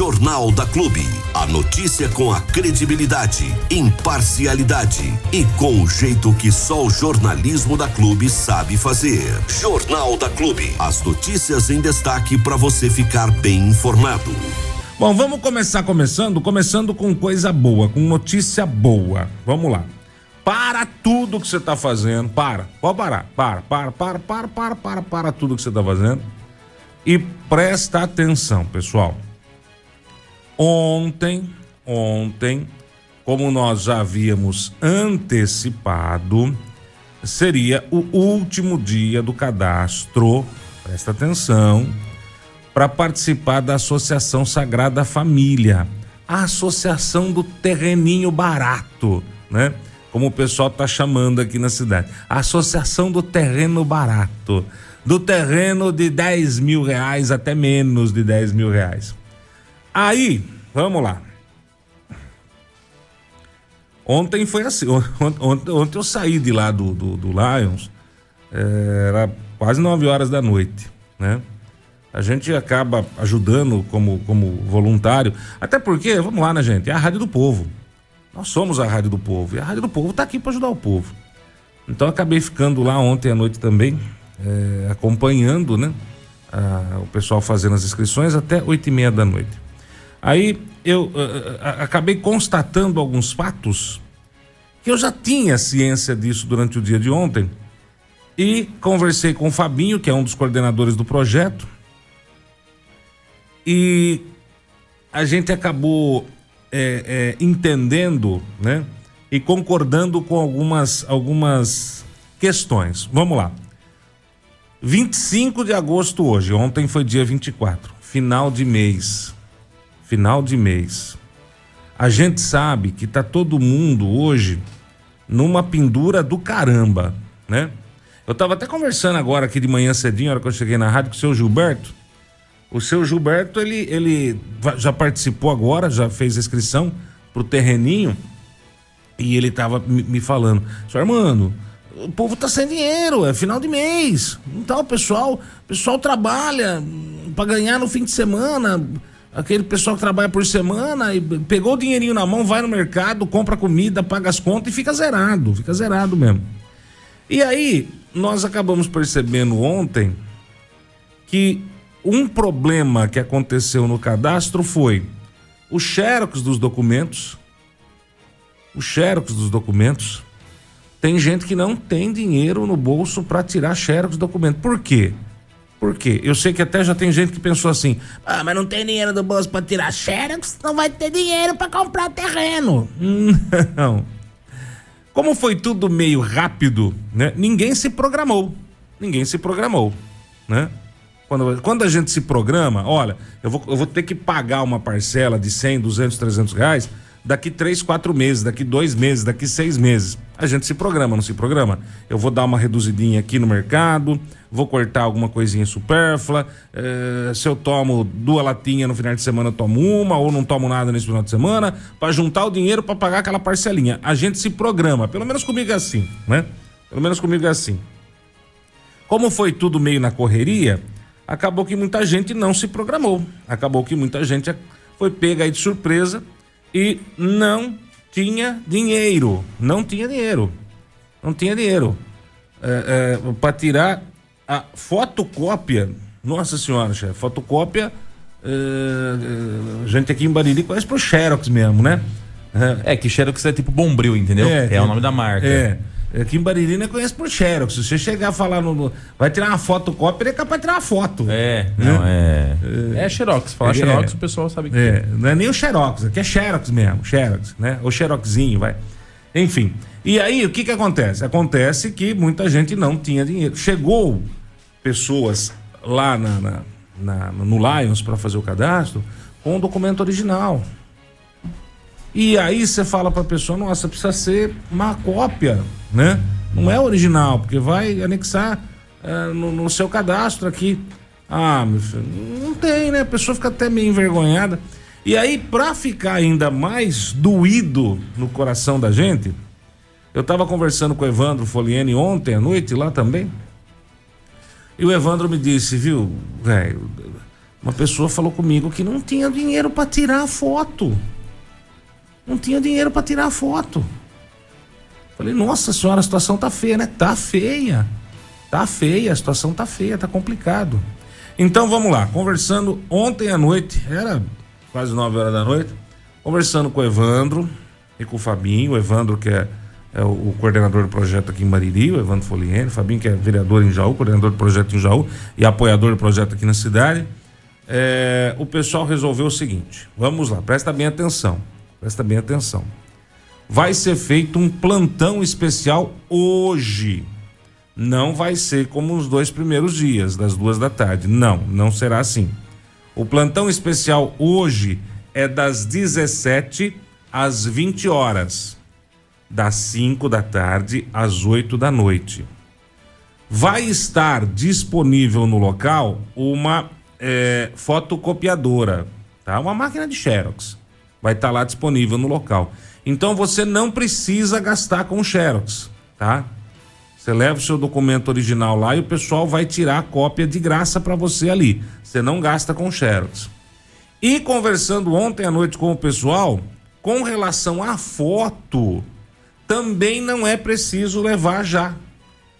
Jornal da Clube. A notícia com a credibilidade, imparcialidade e com o jeito que só o jornalismo da Clube sabe fazer. Jornal da Clube. As notícias em destaque para você ficar bem informado. Bom, vamos começar começando, começando com coisa boa, com notícia boa. Vamos lá. Para tudo que você está fazendo, para, pode parar, para, para, para, para, para, para, para tudo que você está fazendo e presta atenção, pessoal. Ontem, ontem, como nós já havíamos antecipado, seria o último dia do cadastro. Presta atenção para participar da Associação Sagrada Família, a Associação do Terreninho Barato, né? Como o pessoal tá chamando aqui na cidade, a Associação do Terreno Barato, do terreno de 10 mil reais até menos de 10 mil reais. Aí, vamos lá. Ontem foi assim, ontem, ontem eu saí de lá do, do, do Lions, é, era quase 9 horas da noite, né? A gente acaba ajudando como, como voluntário, até porque, vamos lá, né, gente? É a Rádio do Povo. Nós somos a Rádio do Povo. E a Rádio do Povo está aqui para ajudar o povo. Então acabei ficando lá ontem à noite também, é, acompanhando, né? A, o pessoal fazendo as inscrições até oito e meia da noite. Aí eu a, acabei constatando alguns fatos que eu já tinha ciência disso durante o dia de ontem e conversei com o Fabinho, que é um dos coordenadores do projeto, e a gente acabou é, é, entendendo, né? E concordando com algumas, algumas questões. Vamos lá. 25 de agosto hoje, ontem foi dia 24, final de mês. Final de mês. A gente sabe que tá todo mundo hoje numa pendura do caramba, né? Eu tava até conversando agora aqui de manhã cedinho, a hora que eu cheguei na rádio com o seu Gilberto. O seu Gilberto, ele, ele já participou agora, já fez inscrição pro terreninho e ele tava me falando, senhor Armando, o povo tá sem dinheiro, é final de mês. Então, o pessoal, o pessoal trabalha para ganhar no fim de semana. Aquele pessoal que trabalha por semana e pegou o dinheirinho na mão, vai no mercado, compra comida, paga as contas e fica zerado, fica zerado mesmo. E aí, nós acabamos percebendo ontem que um problema que aconteceu no cadastro foi o xerox dos documentos, o xerox dos documentos. Tem gente que não tem dinheiro no bolso para tirar xerox do documento. Por quê? Por quê? Eu sei que até já tem gente que pensou assim: ah, mas não tem dinheiro no bolso para tirar xerox, não vai ter dinheiro para comprar terreno. Não. Como foi tudo meio rápido, né? Ninguém se programou. Ninguém se programou, né? Quando, quando a gente se programa, olha, eu vou, eu vou ter que pagar uma parcela de 100, 200, 300 reais daqui três, quatro meses, daqui dois meses, daqui seis meses. A gente se programa, não se programa? Eu vou dar uma reduzidinha aqui no mercado, vou cortar alguma coisinha supérflua. Eh, se eu tomo duas latinhas no final de semana, eu tomo uma, ou não tomo nada nesse final de semana, para juntar o dinheiro para pagar aquela parcelinha. A gente se programa, pelo menos comigo é assim, né? Pelo menos comigo é assim. Como foi tudo meio na correria, acabou que muita gente não se programou. Acabou que muita gente foi pega aí de surpresa e não tinha dinheiro. Não tinha dinheiro. Não tinha dinheiro. É, é, para tirar a fotocópia. Nossa senhora, chefe, fotocópia. É, é, gente aqui em Bariri conhece pro Xerox mesmo, né? É, que Xerox é tipo Bombril, entendeu? É, é o nome da marca. É. Aqui em Bariri não conhece por Xerox. Se você chegar a falar no, no. vai tirar uma fotocópia, ele é capaz de tirar uma foto. É, não, né? é. É Xerox. Falar é, Xerox, o pessoal sabe que é. é. Não é nem o Xerox, aqui é Xerox mesmo. Xerox, né? O Xeroxinho, vai. Enfim. E aí, o que que acontece? Acontece que muita gente não tinha dinheiro. Chegou pessoas lá na, na, na no Lions para fazer o cadastro com o documento original. E aí você fala para a pessoa, nossa, precisa ser uma cópia, né? Não é original, porque vai anexar uh, no, no, seu cadastro aqui. Ah, meu filho, não tem, né? A pessoa fica até meio envergonhada. E aí, para ficar ainda mais doído no coração da gente, eu estava conversando com o Evandro Foliene ontem à noite lá também. E o Evandro me disse, viu, velho, Uma pessoa falou comigo que não tinha dinheiro para tirar a foto. Não tinha dinheiro para tirar a foto. Falei, nossa senhora, a situação tá feia, né? Tá feia. Tá feia, a situação tá feia, tá complicado. Então vamos lá, conversando ontem à noite, era quase 9 horas da noite, conversando com o Evandro e com o Fabinho, o Evandro que é, é o, o, coordenador do projeto aqui em Mariri, o Evandro Foliene, o Fabinho que é vereador em Jaú, coordenador do projeto em Jaú e apoiador do projeto aqui na cidade. É, o pessoal resolveu o seguinte, vamos lá, presta bem atenção, presta bem atenção vai ser feito um plantão especial hoje. Não vai ser como os dois primeiros dias, das duas da tarde. Não, não será assim. O plantão especial hoje é das 17 às 20 horas, das 5 da tarde às 8 da noite. Vai estar disponível no local uma é, fotocopiadora, tá? Uma máquina de Xerox. Vai estar lá disponível no local. Então você não precisa gastar com Xerox, tá? Você leva o seu documento original lá e o pessoal vai tirar a cópia de graça para você ali. Você não gasta com Xerox. E conversando ontem à noite com o pessoal, com relação à foto, também não é preciso levar já.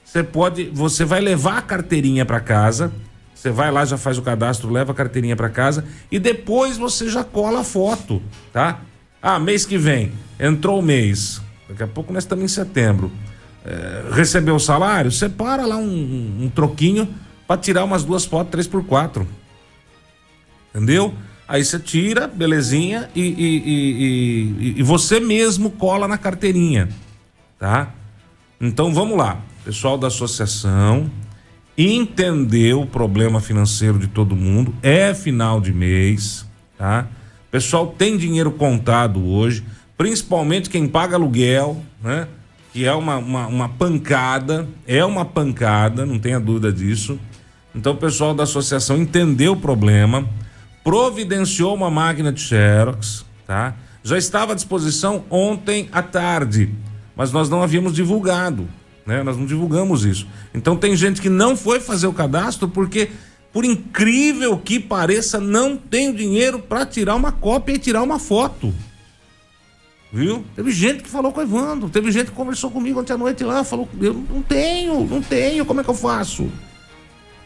Você pode, você vai levar a carteirinha para casa, você vai lá, já faz o cadastro, leva a carteirinha para casa e depois você já cola a foto, tá? Ah, mês que vem, entrou o mês. Daqui a pouco nós estamos em setembro. É, recebeu o salário, separa lá um, um, troquinho para tirar umas duas fotos 3 por 4 Entendeu? Aí você tira, belezinha, e, e, e, e, você mesmo cola na carteirinha. Tá? Então vamos lá. Pessoal da associação entendeu o problema financeiro de todo mundo. É final de mês, tá? O pessoal tem dinheiro contado hoje, principalmente quem paga aluguel, né? Que é uma, uma, uma pancada, é uma pancada, não tenha dúvida disso. Então o pessoal da associação entendeu o problema, providenciou uma máquina de Xerox, tá? Já estava à disposição ontem à tarde, mas nós não havíamos divulgado, né? Nós não divulgamos isso. Então tem gente que não foi fazer o cadastro porque por incrível que pareça, não tenho dinheiro para tirar uma cópia e tirar uma foto. Viu? Teve gente que falou com o Evandro, teve gente que conversou comigo ontem à noite lá, falou: Eu não tenho, não tenho, como é que eu faço?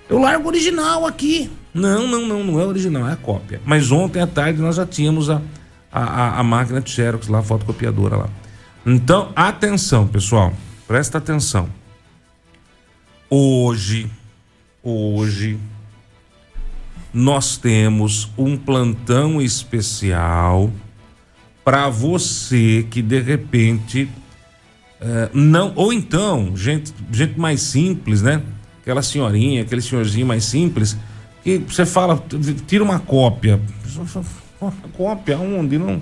Eu largo o original aqui. Não, não, não, não é original, é a cópia. Mas ontem à tarde nós já tínhamos a, a, a máquina de Xerox lá, a fotocopiadora lá. Então, atenção, pessoal, presta atenção. Hoje, hoje, nós temos um plantão especial para você que de repente uh, não ou então gente gente mais simples, né? Aquela senhorinha, aquele senhorzinho mais simples que você fala tira uma cópia, cópia onde não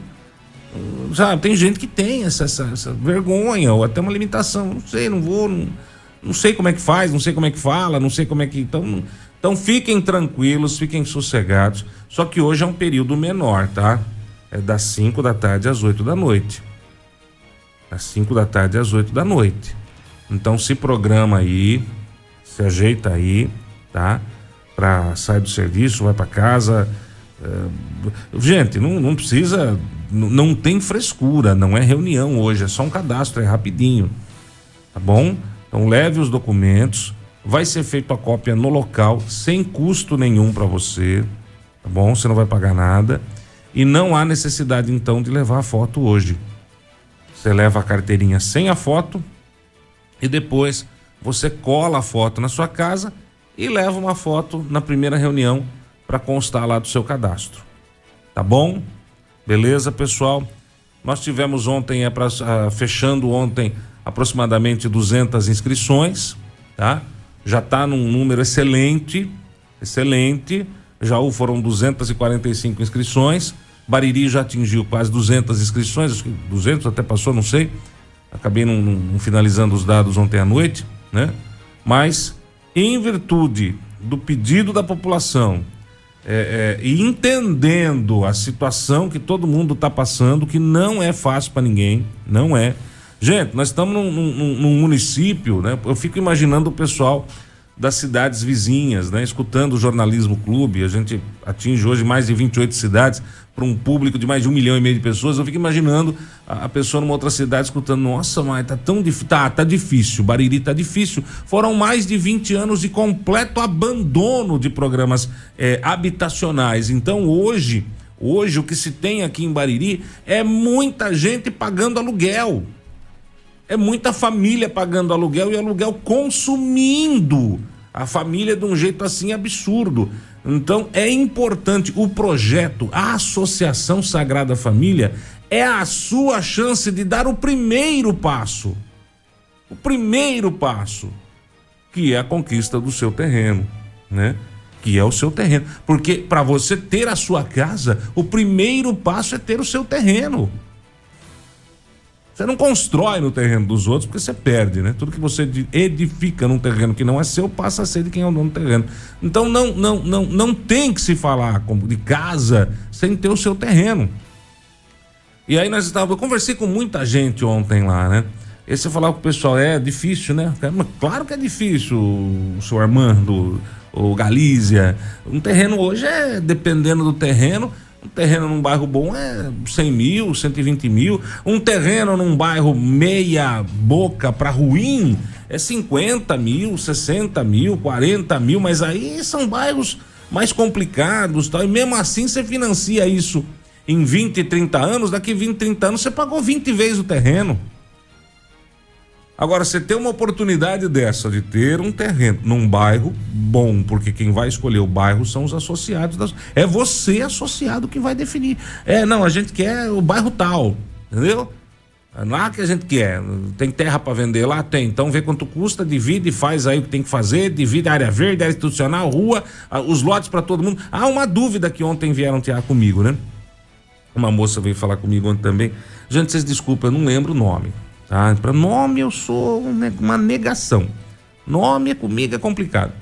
sabe? Tem gente que tem essa, essa, essa, vergonha ou até uma limitação. Não sei, não vou, não, não sei como é que faz, não sei como é que fala, não sei como é que então então fiquem tranquilos, fiquem sossegados. Só que hoje é um período menor, tá? É das 5 da tarde às 8 da noite. Das 5 da tarde às 8 da noite. Então se programa aí, se ajeita aí, tá? Pra sair do serviço, vai para casa. É... Gente, não, não precisa. Não, tem frescura, não é reunião hoje, é só um cadastro, é rapidinho. Tá bom? Então leve os documentos Vai ser feita a cópia no local, sem custo nenhum para você, tá bom? Você não vai pagar nada. E não há necessidade então de levar a foto hoje. Você leva a carteirinha sem a foto e depois você cola a foto na sua casa e leva uma foto na primeira reunião para constar lá do seu cadastro. Tá bom? Beleza, pessoal? Nós tivemos ontem, é pra, uh, fechando ontem, aproximadamente 200 inscrições, tá? já está num número excelente, excelente. Já foram 245 inscrições. Bariri já atingiu quase 200 inscrições, acho que 200 até passou, não sei. Acabei não, não finalizando os dados ontem à noite, né? Mas, em virtude do pedido da população é, é, e entendendo a situação que todo mundo está passando, que não é fácil para ninguém, não é. Gente, nós estamos num, num, num, município, né? Eu fico imaginando o pessoal das cidades vizinhas, né? Escutando o Jornalismo Clube, a gente atinge hoje mais de 28 cidades para um público de mais de um milhão e meio de pessoas. Eu fico imaginando a, a pessoa numa outra cidade escutando, nossa, mas tá tão difícil. Tá, tá difícil, Bariri tá difícil. Foram mais de 20 anos de completo abandono de programas eh, habitacionais. Então hoje, hoje o que se tem aqui em Bariri é muita gente pagando aluguel. É muita família pagando aluguel e aluguel consumindo a família de um jeito assim absurdo. Então é importante o projeto, a Associação Sagrada Família é a sua chance de dar o primeiro passo. O primeiro passo, que é a conquista do seu terreno, né? Que é o seu terreno. Porque para você ter a sua casa, o primeiro passo é ter o seu terreno. Você não constrói no terreno dos outros porque você perde, né? Tudo que você edifica num terreno que não é seu passa a ser de quem é o dono do terreno. Então não, não, não, não tem que se falar de casa sem ter o seu terreno. E aí nós estávamos, eu conversei com muita gente ontem lá, né? E você falava com o pessoal, é difícil, né? Claro que é difícil, o senhor Armando, o Galícia. Um terreno hoje é, dependendo do terreno, um terreno num bairro bom é 100 mil, 120 mil. Um terreno num bairro meia boca para ruim é 50 mil, 60 mil, 40 mil, mas aí são bairros mais complicados tal. E mesmo assim você financia isso em 20, 30 anos, daqui 20, 30 anos você pagou 20 vezes o terreno. Agora, você tem uma oportunidade dessa de ter um terreno num bairro bom, porque quem vai escolher o bairro são os associados. Das... É você, associado, que vai definir. É, não, a gente quer o bairro tal, entendeu? É lá que a gente quer. Tem terra para vender lá? Tem. Então vê quanto custa, divide, faz aí o que tem que fazer, divide a área verde, área institucional, rua, os lotes para todo mundo. Há uma dúvida que ontem vieram tirar comigo, né? Uma moça veio falar comigo ontem também. Gente, vocês desculpem, eu não lembro o nome. Tá? Para nome eu sou uma negação. Nome comigo é complicado.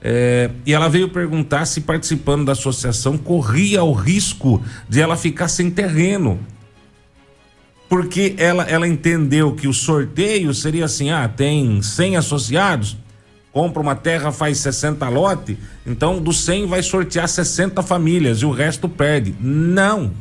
É, e ela veio perguntar se participando da associação corria o risco de ela ficar sem terreno. Porque ela, ela entendeu que o sorteio seria assim: ah, tem 100 associados, compra uma terra, faz 60 lote, então dos 100 vai sortear 60 famílias e o resto perde. Não,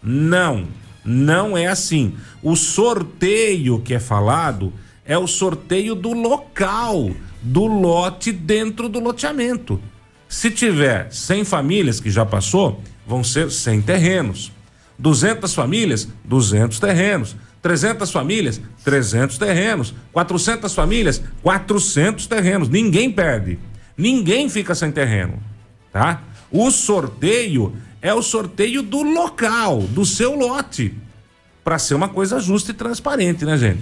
não. Não é assim. O sorteio que é falado é o sorteio do local, do lote dentro do loteamento. Se tiver 100 famílias, que já passou, vão ser 100 terrenos. 200 famílias, 200 terrenos. 300 famílias, 300 terrenos. 400 famílias, 400 terrenos. Ninguém perde. Ninguém fica sem terreno, tá? O sorteio é o sorteio do local, do seu lote, para ser uma coisa justa e transparente, né, gente?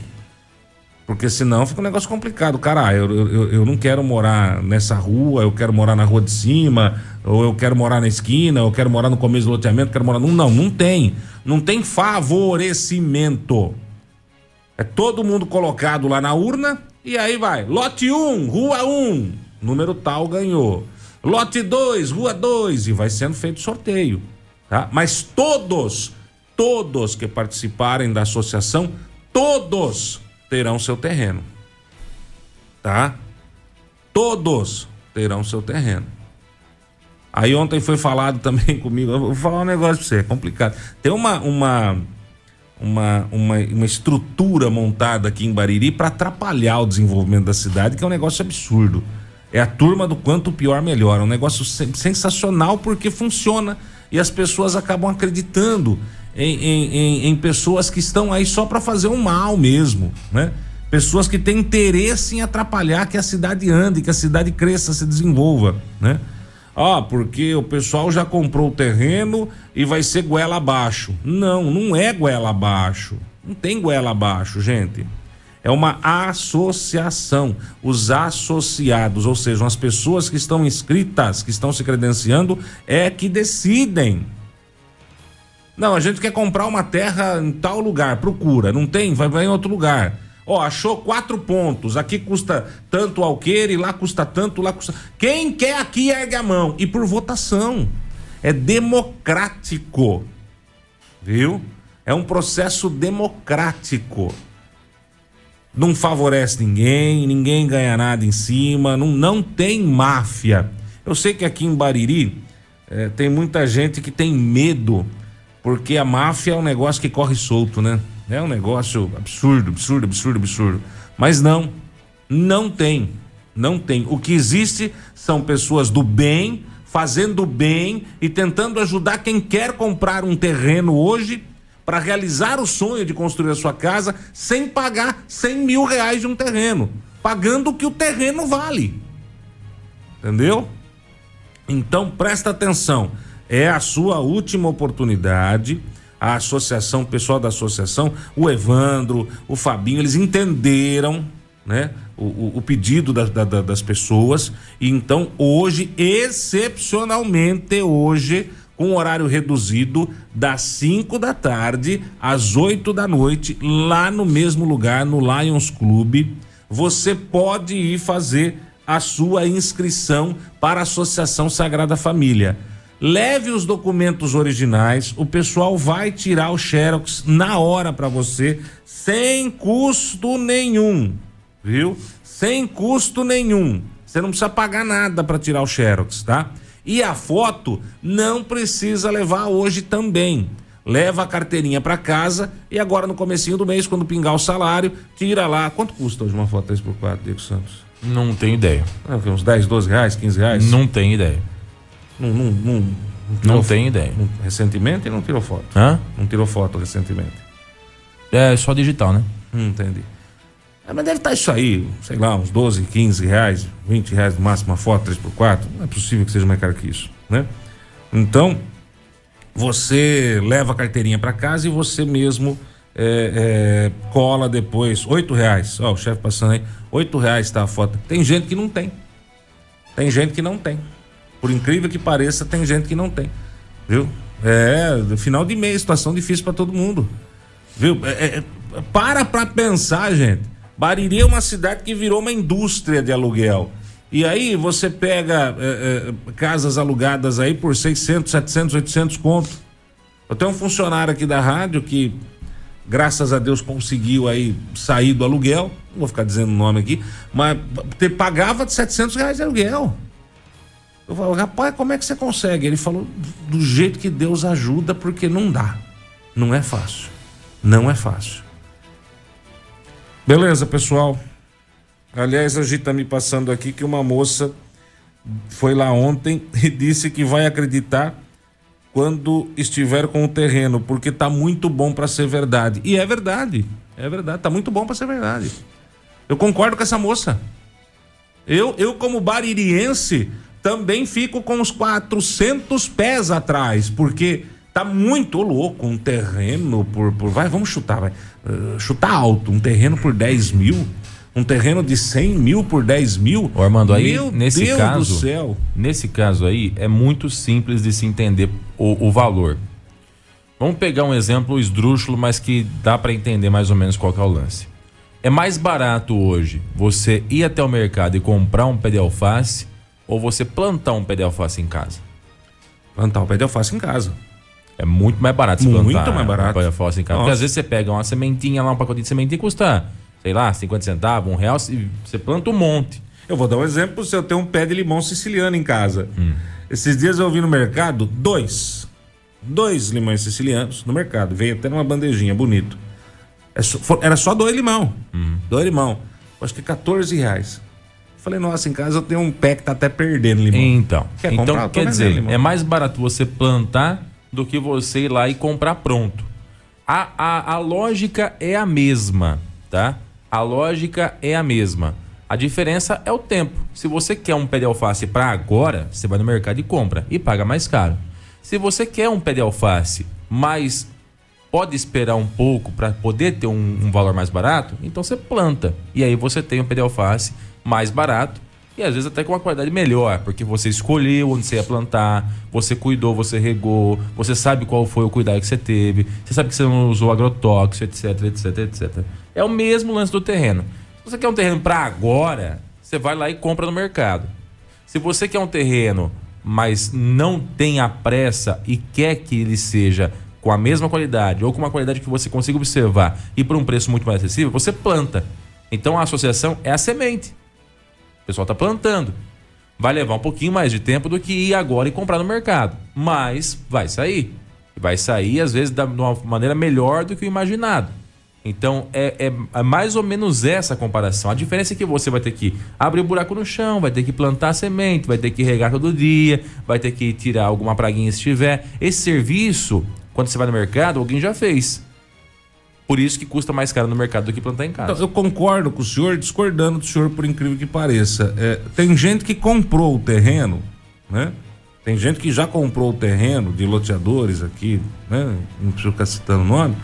Porque senão fica um negócio complicado. Cara, eu, eu, eu não quero morar nessa rua, eu quero morar na rua de cima, ou eu quero morar na esquina, eu quero morar no começo do loteamento, quero morar. Não, não, não tem. Não tem favorecimento. É todo mundo colocado lá na urna e aí vai. Lote 1, um, rua 1, um, número tal ganhou. Lote 2, rua 2, e vai sendo feito sorteio. Tá? Mas todos, todos que participarem da associação, todos terão seu terreno. Tá? Todos terão seu terreno. Aí ontem foi falado também comigo, vou falar um negócio pra você, é complicado. Tem uma uma uma, uma, uma estrutura montada aqui em Bariri para atrapalhar o desenvolvimento da cidade, que é um negócio absurdo. É a turma do quanto pior melhor. É um negócio sensacional porque funciona e as pessoas acabam acreditando em, em, em, em pessoas que estão aí só para fazer um mal mesmo, né? Pessoas que têm interesse em atrapalhar que a cidade ande, que a cidade cresça, se desenvolva, né? Ah, porque o pessoal já comprou o terreno e vai ser goela abaixo. Não, não é goela abaixo. Não tem goela abaixo, gente é uma associação. Os associados, ou seja, as pessoas que estão inscritas, que estão se credenciando, é que decidem. Não, a gente quer comprar uma terra em tal lugar, procura, não tem, vai, vai em outro lugar. Ó, achou quatro pontos, aqui custa tanto alqueire, lá custa tanto, lá custa. Quem quer aqui ergue a mão e por votação. É democrático. Viu? É um processo democrático. Não favorece ninguém, ninguém ganha nada em cima, não, não tem máfia. Eu sei que aqui em Bariri é, tem muita gente que tem medo, porque a máfia é um negócio que corre solto, né? É um negócio absurdo, absurdo, absurdo, absurdo. Mas não, não tem. Não tem. O que existe são pessoas do bem, fazendo bem e tentando ajudar quem quer comprar um terreno hoje para realizar o sonho de construir a sua casa sem pagar 100 mil reais de um terreno, pagando o que o terreno vale. Entendeu? Então presta atenção, é a sua última oportunidade. A associação, o pessoal da associação, o Evandro, o Fabinho, eles entenderam né, o, o pedido da, da, das pessoas. E então, hoje, excepcionalmente, hoje, com horário reduzido, das 5 da tarde às 8 da noite, lá no mesmo lugar, no Lions Club, você pode ir fazer a sua inscrição para a Associação Sagrada Família. Leve os documentos originais, o pessoal vai tirar o xerox na hora para você, sem custo nenhum, viu? Sem custo nenhum. Você não precisa pagar nada para tirar o xerox, tá? E a foto não precisa levar hoje também. Leva a carteirinha para casa e agora no comecinho do mês, quando pingar o salário, tira lá. Quanto custa hoje uma foto 3x4, Diego Santos? Não tenho ideia. Ah, uns 10, 12 reais, 15 reais? Não tenho ideia. Não, não, não, não tenho ideia. recentemente não tirou foto? Hã? Não tirou foto recentemente? É só digital, né? Hum, entendi. É, mas deve estar isso aí, sei lá, uns 12, 15 reais, 20 reais no máximo uma foto 3x4. Não é possível que seja mais caro que isso, né? Então, você leva a carteirinha para casa e você mesmo é, é, cola depois, oito reais. Ó, o chefe passando aí, oito reais tá a foto. Tem gente que não tem. Tem gente que não tem. Por incrível que pareça, tem gente que não tem. Viu? É, final de mês, situação difícil para todo mundo. Viu? É, é, para pra pensar, gente. Bariri é uma cidade que virou uma indústria de aluguel. E aí você pega é, é, casas alugadas aí por 600, 700, 800 conto. Eu tenho um funcionário aqui da rádio que graças a Deus conseguiu aí sair do aluguel, não vou ficar dizendo o nome aqui, mas pagava de 700 reais de aluguel. Eu falei, rapaz, como é que você consegue? Ele falou, do jeito que Deus ajuda, porque não dá. Não é fácil. Não é fácil. Beleza, pessoal. Aliás, a gente tá me passando aqui que uma moça foi lá ontem e disse que vai acreditar quando estiver com o terreno, porque tá muito bom para ser verdade. E é verdade. É verdade, tá muito bom para ser verdade. Eu concordo com essa moça. Eu, eu como baririense, também fico com os 400 pés atrás, porque tá muito louco um terreno por, por vai, vamos chutar, vai, uh, chutar alto, um terreno por 10 mil um terreno de 100 mil por 10 mil. Ô Armando, aí Meu nesse Deus caso, do céu. nesse caso aí é muito simples de se entender o, o valor. Vamos pegar um exemplo esdrúxulo, mas que dá para entender mais ou menos qual é o lance. É mais barato hoje você ir até o mercado e comprar um pé de alface ou você plantar um pé de alface em casa? Plantar um pé de alface em casa. É muito mais barato se plantar muito mais barato. em casa. Nossa. Porque às vezes você pega uma sementinha lá, um pacotinho de sementinha custa sei lá, 50 centavos, um real, você planta um monte. Eu vou dar um exemplo se eu tenho um pé de limão siciliano em casa. Hum. Esses dias eu vi no mercado dois. Dois limões sicilianos no mercado. Veio até numa bandejinha, bonito. É era só dois limão. Hum. Dois limão. Acho que 14 reais. Falei, nossa, em casa eu tenho um pé que tá até perdendo limão. Então, quer, então, comprar, quer dizer, limão. é mais barato você plantar do que você ir lá e comprar pronto. A, a, a lógica é a mesma, tá? A lógica é a mesma. A diferença é o tempo. Se você quer um pé de alface para agora, você vai no mercado e compra e paga mais caro. Se você quer um pé de alface, mas pode esperar um pouco para poder ter um, um, valor mais barato, então você planta. E aí você tem um pé de alface mais barato e às vezes até com uma qualidade melhor, porque você escolheu onde você ia plantar, você cuidou, você regou, você sabe qual foi o cuidado que você teve, você sabe que você não usou agrotóxico, etc, etc, etc. É o mesmo lance do terreno. Se você quer um terreno para agora, você vai lá e compra no mercado. Se você quer um terreno, mas não tem a pressa e quer que ele seja com a mesma qualidade ou com uma qualidade que você consiga observar e por um preço muito mais acessível, você planta. Então a associação é a semente. O pessoal está plantando. Vai levar um pouquinho mais de tempo do que ir agora e comprar no mercado. Mas vai sair. Vai sair, às vezes, de uma maneira melhor do que o imaginado. Então é, é, é, mais ou menos essa comparação. A diferença é que você vai ter que abrir o um buraco no chão, vai ter que plantar semente, vai ter que regar todo dia, vai ter que tirar alguma praguinha se tiver. Esse serviço, quando você vai no mercado, alguém já fez. Por isso que custa mais caro no mercado do que plantar em casa. Então, eu concordo com o senhor, discordando do senhor, por incrível que pareça. É, tem gente que comprou o terreno, né? Tem gente que já comprou o terreno de loteadores aqui, né? Não preciso ficar citando o nome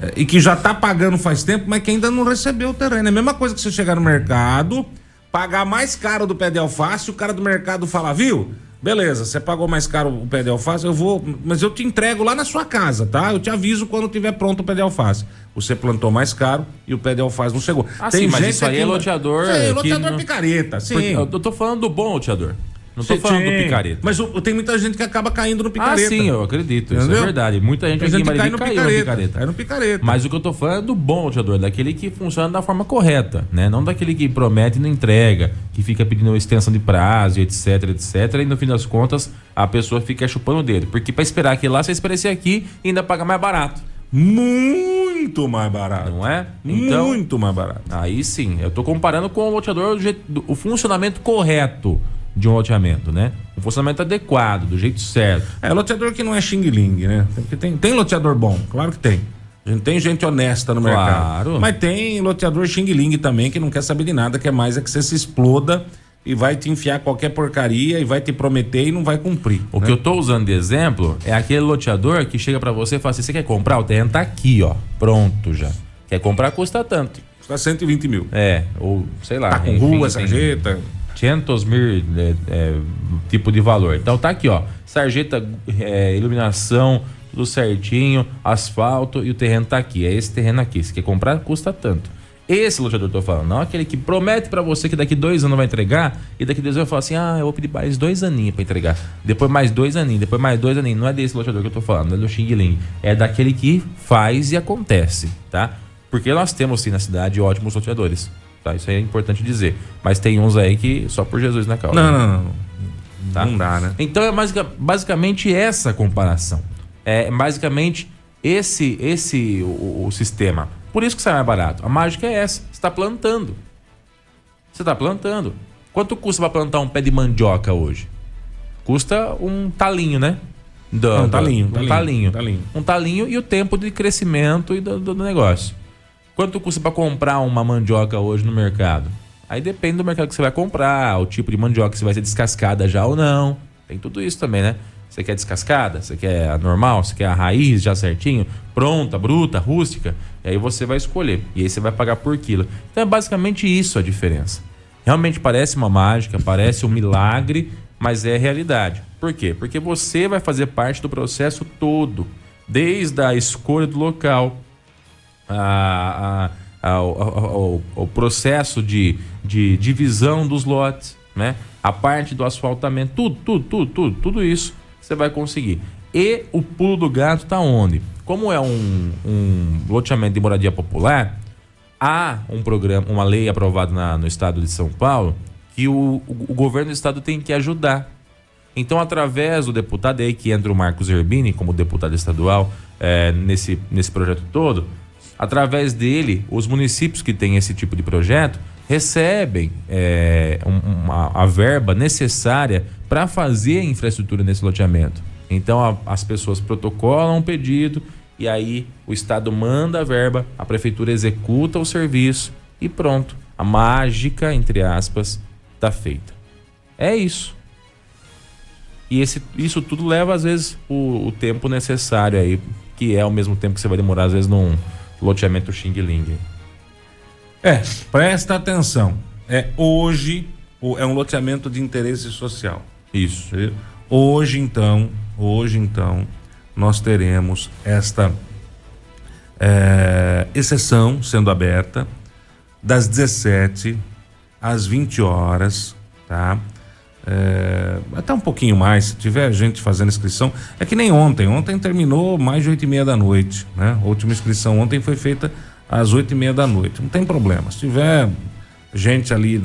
é, e que já está pagando faz tempo, mas que ainda não recebeu o terreno. É a mesma coisa que você chegar no mercado, pagar mais caro do pé de alface, o cara do mercado falar, viu? Beleza, você pagou mais caro o pé de alface, eu vou. Mas eu te entrego lá na sua casa, tá? Eu te aviso quando tiver pronto o pé de alface. Você plantou mais caro e o pé de alface não chegou. Ah, Tem sim, mas isso aí é loteador. É, loteador não... picareta, sim. Eu tô falando do bom loteador. Não tô falando sim. do picareta. Mas o, tem muita gente que acaba caindo no picareta. Ah, sim, eu acredito. Entendeu? Isso é verdade. Muita gente, aqui em cai caiu picareta, no picareta. Cai no picareta. Mas o que eu tô falando é do bom loteador, daquele que funciona da forma correta, né? Não daquele que promete e não entrega, que fica pedindo extensão de prazo, etc, etc. E no fim das contas, a pessoa fica chupando o dedo. Porque para esperar aquilo lá, você espera esse aqui e ainda paga mais barato. Muito mais barato. Não é? Então, Muito mais barato. Aí sim, eu tô comparando com o loteador, o funcionamento correto de um loteamento, né? Um funcionamento adequado, do jeito certo. É, loteador que não é xing-ling, né? Porque tem, tem loteador bom, claro que tem. A gente tem gente honesta no claro. mercado. Mas tem loteador xing-ling também que não quer saber de nada, quer mais é que você se exploda e vai te enfiar qualquer porcaria e vai te prometer e não vai cumprir. O né? que eu tô usando de exemplo é aquele loteador que chega para você e fala assim: você quer comprar? O terreno tá aqui, ó. Pronto já. Quer comprar, custa tanto. Custa 120 mil. É, ou sei lá. Tá com enfim, rua, sarjeta. 500 mil é, é, tipo de valor. Então tá aqui, ó. Sarjeta, é, iluminação, tudo certinho, asfalto e o terreno tá aqui. É esse terreno aqui. Se quer comprar, custa tanto. Esse loteador tô falando, não aquele que promete para você que daqui dois anos vai entregar e daqui dois anos vai falar assim: ah, eu vou pedir mais dois aninhos para entregar. Depois mais dois aninhos, depois mais dois aninhos. Não é desse loteador que eu tô falando, não é do Xing Ling. É daquele que faz e acontece, tá? Porque nós temos sim na cidade ótimos loteadores. Tá? Isso aí é importante dizer. Mas tem uns aí que só por Jesus na causa. Não, não, não. Tá? Não dá, né? Então é basicamente essa comparação. É basicamente esse esse o, o sistema. Por isso que sai mais barato. A mágica é essa. Você está plantando. Você está plantando. Quanto custa para plantar um pé de mandioca hoje? Custa um talinho, né? Do, um talinho, um talinho, talinho, talinho. Um talinho e o tempo de crescimento e do, do negócio. Quanto custa para comprar uma mandioca hoje no mercado? Aí depende do mercado que você vai comprar, o tipo de mandioca, se vai ser descascada já ou não. Tem tudo isso também, né? Você quer descascada? Você quer a normal? Você quer a raiz já certinho? Pronta, bruta, rústica? E aí você vai escolher. E aí você vai pagar por quilo. Então é basicamente isso a diferença. Realmente parece uma mágica, parece um milagre, mas é realidade. Por quê? Porque você vai fazer parte do processo todo. Desde a escolha do local, a, a, processo de, de divisão dos lotes, né? a parte do asfaltamento, tudo, tudo, tudo, tudo, tudo isso você vai conseguir. E o pulo do gato está onde? Como é um, um loteamento de moradia popular, há um programa, uma lei aprovada na, no estado de São Paulo que o, o, o, governo do estado tem que ajudar. Então, através do deputado, é aí que entra o Marcos Herbini como deputado estadual é, nesse, nesse projeto todo, Através dele, os municípios que têm esse tipo de projeto recebem é, uma, a verba necessária para fazer a infraestrutura nesse loteamento. Então a, as pessoas protocolam um pedido e aí o Estado manda a verba, a prefeitura executa o serviço e pronto. A mágica, entre aspas, está feita. É isso. E esse, isso tudo leva, às vezes, o, o tempo necessário aí, que é ao mesmo tempo que você vai demorar, às vezes, num loteamento Xing Ling. É, presta atenção. É hoje é um loteamento de interesse social. Isso. Hoje então, hoje então, nós teremos esta é, exceção sendo aberta das 17 às 20 horas, tá? É, até um pouquinho mais, se tiver gente fazendo inscrição. É que nem ontem. Ontem terminou mais de oito e meia da noite, né? A última inscrição ontem foi feita às oito e meia da noite. Não tem problema. Se tiver gente ali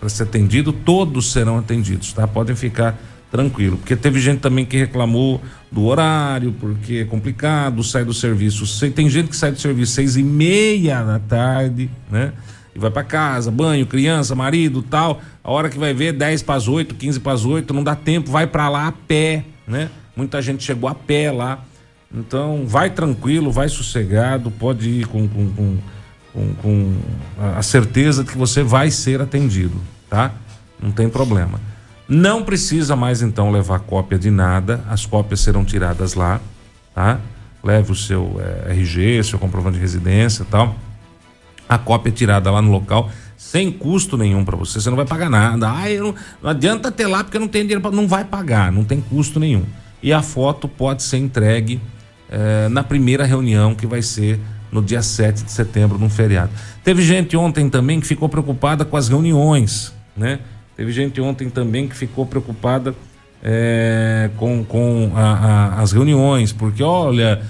para ser atendido, todos serão atendidos, tá? Podem ficar tranquilo, porque teve gente também que reclamou do horário, porque é complicado, sai do serviço, tem gente que sai do serviço seis e meia da tarde, né? E vai para casa, banho, criança, marido, tal. A hora que vai ver 10 para as 8, 15 para as 8, não dá tempo, vai para lá a pé, né? Muita gente chegou a pé lá. Então, vai tranquilo, vai sossegado, pode ir com, com, com com, com a certeza de que você vai ser atendido, tá? Não tem problema. Não precisa mais então levar cópia de nada, as cópias serão tiradas lá, tá? Leve o seu é, eh, RG, seu comprovante de residência e tal. A cópia é tirada lá no local, sem custo nenhum para você, você não vai pagar nada. Ah, não, não, adianta ter lá porque não tem dinheiro para. Não vai pagar, não tem custo nenhum. E a foto pode ser entregue é, na primeira reunião que vai ser no dia 7 de setembro, num feriado. Teve gente ontem também que ficou preocupada com as reuniões, né? Teve gente ontem também que ficou preocupada é, com, com a, a, as reuniões, porque olha,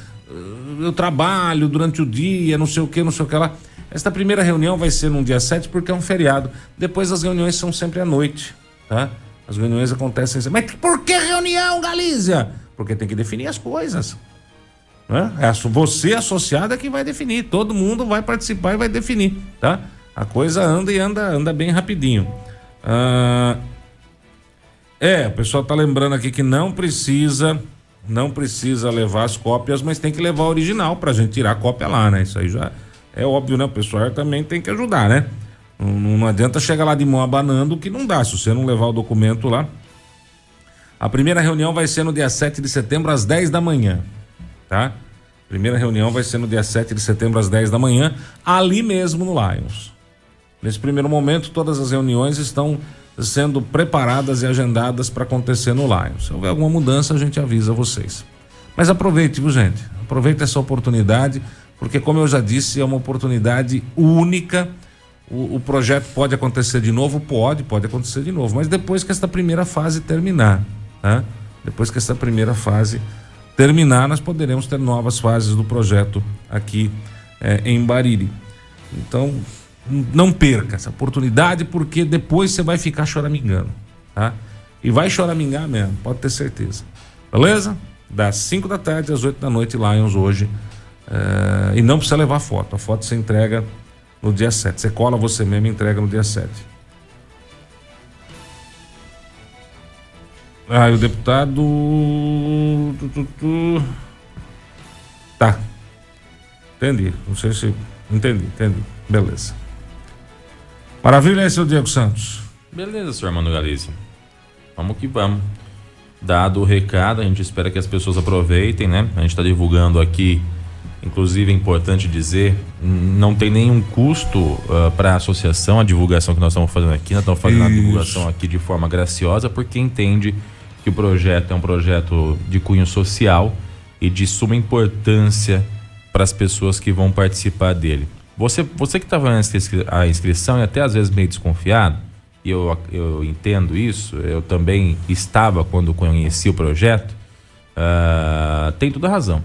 eu trabalho durante o dia, não sei o que, não sei o que lá. Esta primeira reunião vai ser no dia 7 porque é um feriado. Depois as reuniões são sempre à noite, tá? As reuniões acontecem. Mas por que reunião, Galícia? Porque tem que definir as coisas. Né? É você associado é que vai definir. Todo mundo vai participar e vai definir, tá? A coisa anda e anda, anda bem rapidinho. Ah, é, o pessoal tá lembrando aqui que não precisa, não precisa levar as cópias, mas tem que levar a original pra gente tirar a cópia lá, né? Isso aí já é óbvio, né? O pessoal também tem que ajudar, né? Não, não adianta chegar lá de mão abanando que não dá. Se você não levar o documento lá. A primeira reunião vai ser no dia 7 de setembro, às 10 da manhã tá? Primeira reunião vai ser no dia 7 de setembro às 10 da manhã, ali mesmo no Lions. Nesse primeiro momento, todas as reuniões estão sendo preparadas e agendadas para acontecer no Lions. Se houver alguma mudança, a gente avisa vocês. Mas aproveite, viu, gente? Aproveite essa oportunidade, porque, como eu já disse, é uma oportunidade única. O, o, projeto pode acontecer de novo? Pode, pode acontecer de novo, mas depois que esta primeira fase terminar, tá? Depois que esta primeira fase terminar nós poderemos ter novas fases do projeto aqui é, em Bariri. Então, não perca essa oportunidade, porque depois você vai ficar choramingando, tá? E vai choramingar mesmo, pode ter certeza. Beleza? Das 5 da tarde às 8 da noite, Lions hoje. É, e não precisa levar foto. A foto você entrega no dia 7. Você cola você mesmo e entrega no dia 7. Ah, o deputado. Tá. Entendi. Não sei se. Entendi, entendi. Beleza. Maravilha, hein, seu Diego Santos? Beleza, senhor Mano Galícia. Vamos que vamos. Dado o recado, a gente espera que as pessoas aproveitem, né? A gente está divulgando aqui, inclusive é importante dizer, não tem nenhum custo uh, para a associação, a divulgação que nós estamos fazendo aqui. Nós estamos fazendo Isso. a divulgação aqui de forma graciosa, porque entende que o projeto é um projeto de cunho social e de suma importância para as pessoas que vão participar dele. Você, você que estava fazendo a inscrição e até às vezes meio desconfiado, e eu, eu entendo isso, eu também estava quando conheci o projeto, uh, tem toda a razão.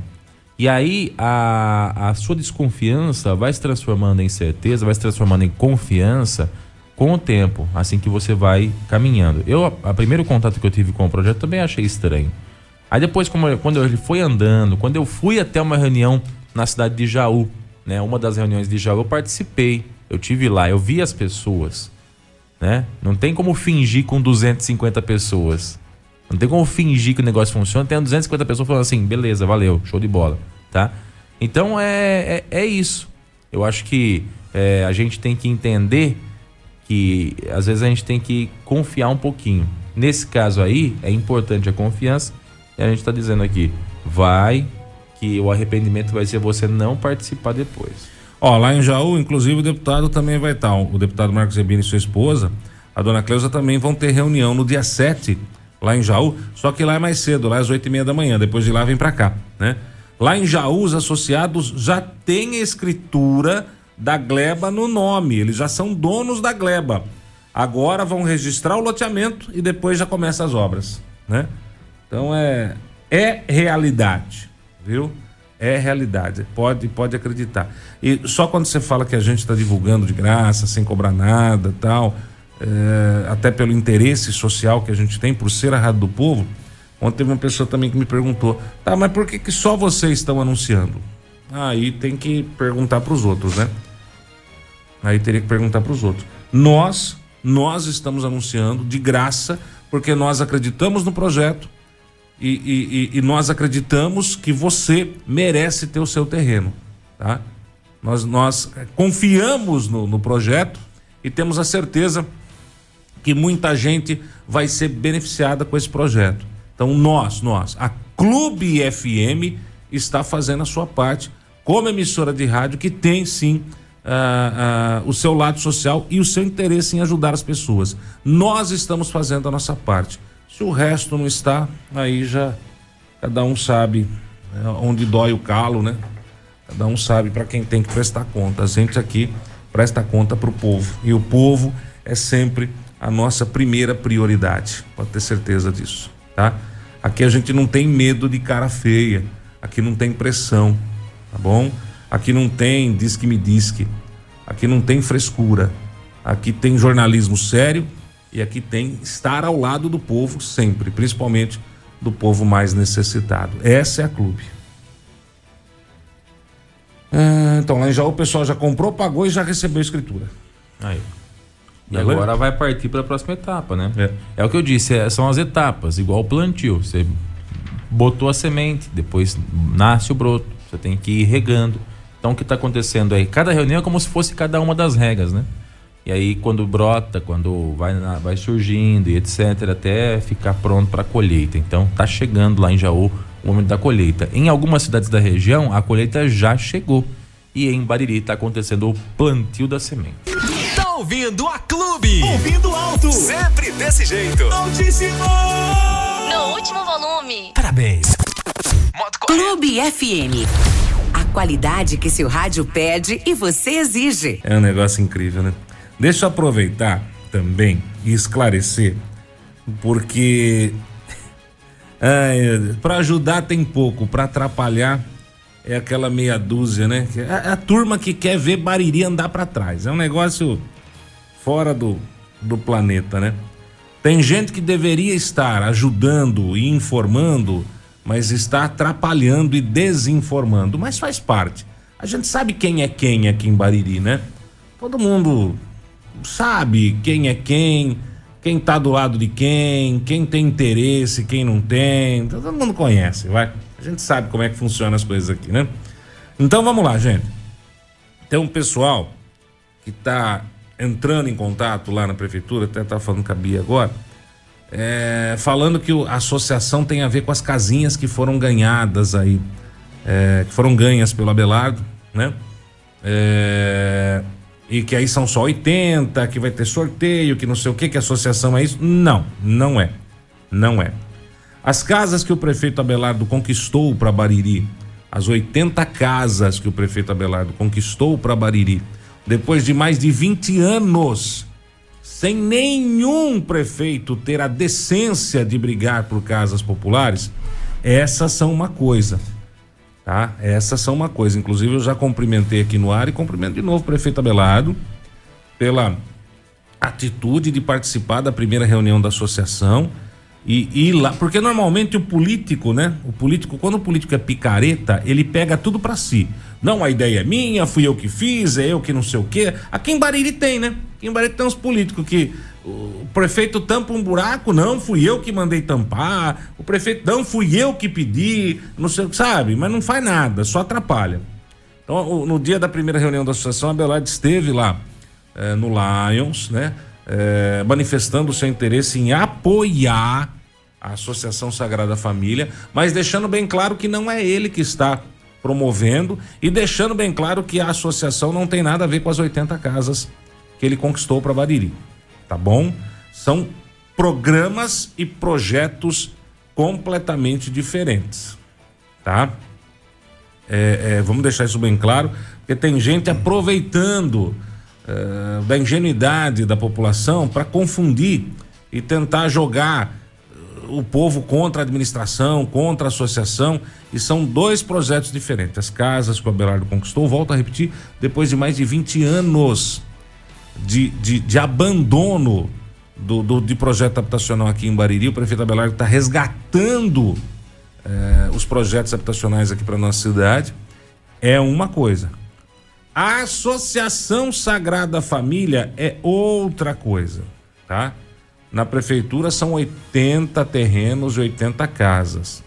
E aí a, a sua desconfiança vai se transformando em certeza, vai se transformando em confiança com o tempo, assim que você vai caminhando. Eu, a, a primeiro contato que eu tive com o projeto também achei estranho. Aí depois, como, quando ele foi andando, quando eu fui até uma reunião na cidade de Jaú, né? Uma das reuniões de Jaú, eu participei. Eu tive lá, eu vi as pessoas, né? Não tem como fingir com 250 pessoas. Não tem como fingir que o negócio funciona. Tem 250 pessoas falando assim, beleza, valeu, show de bola, tá? Então é, é, é isso. Eu acho que é, a gente tem que entender que às vezes a gente tem que confiar um pouquinho. Nesse caso aí, é importante a confiança. E a gente está dizendo aqui, vai, que o arrependimento vai ser você não participar depois. Ó, lá em Jaú, inclusive, o deputado também vai estar. O deputado Marcos Rebini e sua esposa, a dona Cleusa, também vão ter reunião no dia 7, lá em Jaú. Só que lá é mais cedo, lá é às 8 e meia da manhã. Depois de lá vem para cá, né? Lá em Jaú, os associados já têm escritura da Gleba no nome, eles já são donos da Gleba. Agora vão registrar o loteamento e depois já começam as obras, né? Então é é realidade, viu? É realidade, pode, pode acreditar. E só quando você fala que a gente está divulgando de graça, sem cobrar nada tal, é, até pelo interesse social que a gente tem por ser a Rádio do Povo, ontem teve uma pessoa também que me perguntou, tá, mas por que, que só vocês estão anunciando? Aí tem que perguntar para os outros, né? Aí teria que perguntar para os outros. Nós, nós estamos anunciando de graça, porque nós acreditamos no projeto, e, e, e, nós acreditamos que você merece ter o seu terreno. Tá? Nós, nós confiamos no, no projeto e temos a certeza que muita gente vai ser beneficiada com esse projeto. Então, nós, nós, a Clube FM está fazendo a sua parte como emissora de rádio que tem sim uh, uh, o seu lado social e o seu interesse em ajudar as pessoas. Nós estamos fazendo a nossa parte. Se o resto não está, aí já cada um sabe né, onde dói o calo, né? Cada um sabe para quem tem que prestar conta. A gente aqui presta conta para o povo e o povo é sempre a nossa primeira prioridade. Pode ter certeza disso, tá? Aqui a gente não tem medo de cara feia. Aqui não tem pressão, tá bom? Aqui não tem diz que me disque. Aqui não tem frescura. Aqui tem jornalismo sério e aqui tem estar ao lado do povo sempre, principalmente do povo mais necessitado. Essa é a clube. Ah, então, lá em Jaú o pessoal já comprou, pagou e já recebeu a escritura. Aí. E Beleza? agora vai partir para a próxima etapa, né? É. é. o que eu disse, é, são as etapas, igual o plantio. Você botou a semente, depois nasce o broto, você tem que ir regando. Então o que está acontecendo aí? Cada reunião é como se fosse cada uma das regras, né? E aí quando brota, quando vai, vai surgindo e etc, até ficar pronto para a colheita. Então tá chegando lá em Jaú o momento da colheita. Em algumas cidades da região a colheita já chegou e em Bariri está acontecendo o plantio da semente. Ouvindo a Clube? Ouvindo alto. Sempre desse jeito. Altíssimo. No último volume. Parabéns. Clube FM. A qualidade que seu rádio pede e você exige. É um negócio incrível, né? Deixa eu aproveitar também e esclarecer, porque para ajudar tem pouco, para atrapalhar é aquela meia dúzia, né? É a, turma que quer ver Bariri andar para trás. É um negócio fora do, do planeta, né? Tem gente que deveria estar ajudando e informando, mas está atrapalhando e desinformando. Mas faz parte. A gente sabe quem é quem aqui em Bariri, né? Todo mundo sabe quem é quem, quem tá do lado de quem, quem tem interesse, quem não tem. Todo mundo conhece, vai. A gente sabe como é que funcionam as coisas aqui, né? Então vamos lá, gente. Tem um pessoal que tá entrando em contato lá na prefeitura, até tá falando com a Bia agora, é, falando que a associação tem a ver com as casinhas que foram ganhadas aí, é, que foram ganhas pelo Abelardo, né? É, e que aí são só 80, que vai ter sorteio, que não sei o que, que associação é isso. Não, não é. Não é. As casas que o prefeito Abelardo conquistou para Bariri, as 80 casas que o prefeito Abelardo conquistou para Bariri, depois de mais de 20 anos, sem nenhum prefeito ter a decência de brigar por casas populares, essas são uma coisa tá? Essas são uma coisa. Inclusive, eu já cumprimentei aqui no ar e cumprimento de novo o prefeito Abelardo pela atitude de participar da primeira reunião da associação e ir lá, porque normalmente o político, né? O político, quando o político é picareta, ele pega tudo para si. Não, a ideia é minha, fui eu que fiz, é eu que não sei o quê. Aqui em Bariri tem, né? Aqui em Bariri tem uns políticos que o prefeito tampa um buraco, não, fui eu que mandei tampar. O prefeito, não, fui eu que pedi, não sei, sabe? Mas não faz nada, só atrapalha. Então, no dia da primeira reunião da associação, a Belade esteve lá é, no Lions, né? É, manifestando o seu interesse em apoiar a Associação Sagrada Família, mas deixando bem claro que não é ele que está promovendo e deixando bem claro que a associação não tem nada a ver com as 80 casas que ele conquistou para Bariri tá bom? São programas e projetos completamente diferentes, tá? É, é, vamos deixar isso bem claro, porque tem gente aproveitando é, da ingenuidade da população para confundir e tentar jogar o povo contra a administração, contra a associação, e são dois projetos diferentes. As casas que o Abelardo conquistou, volto a repetir, depois de mais de 20 anos de, de, de abandono do, do, de projeto habitacional aqui em Bariri, o prefeito Abelardo está resgatando eh, os projetos habitacionais aqui para nossa cidade. É uma coisa. A Associação Sagrada Família é outra coisa, tá? Na prefeitura são 80 terrenos e 80 casas.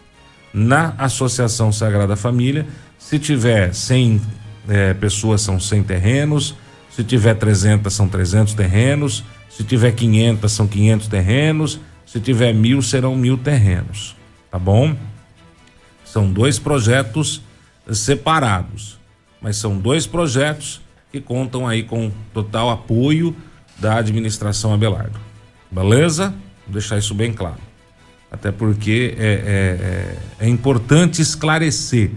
Na Associação Sagrada Família, se tiver 100 é, pessoas, são 100 terrenos. Se tiver 300, são 300 terrenos. Se tiver 500, são 500 terrenos. Se tiver mil, serão mil terrenos. Tá bom? São dois projetos separados, mas são dois projetos que contam aí com total apoio da administração Abelardo. Beleza? Vou deixar isso bem claro. Até porque é, é, é, é importante esclarecer.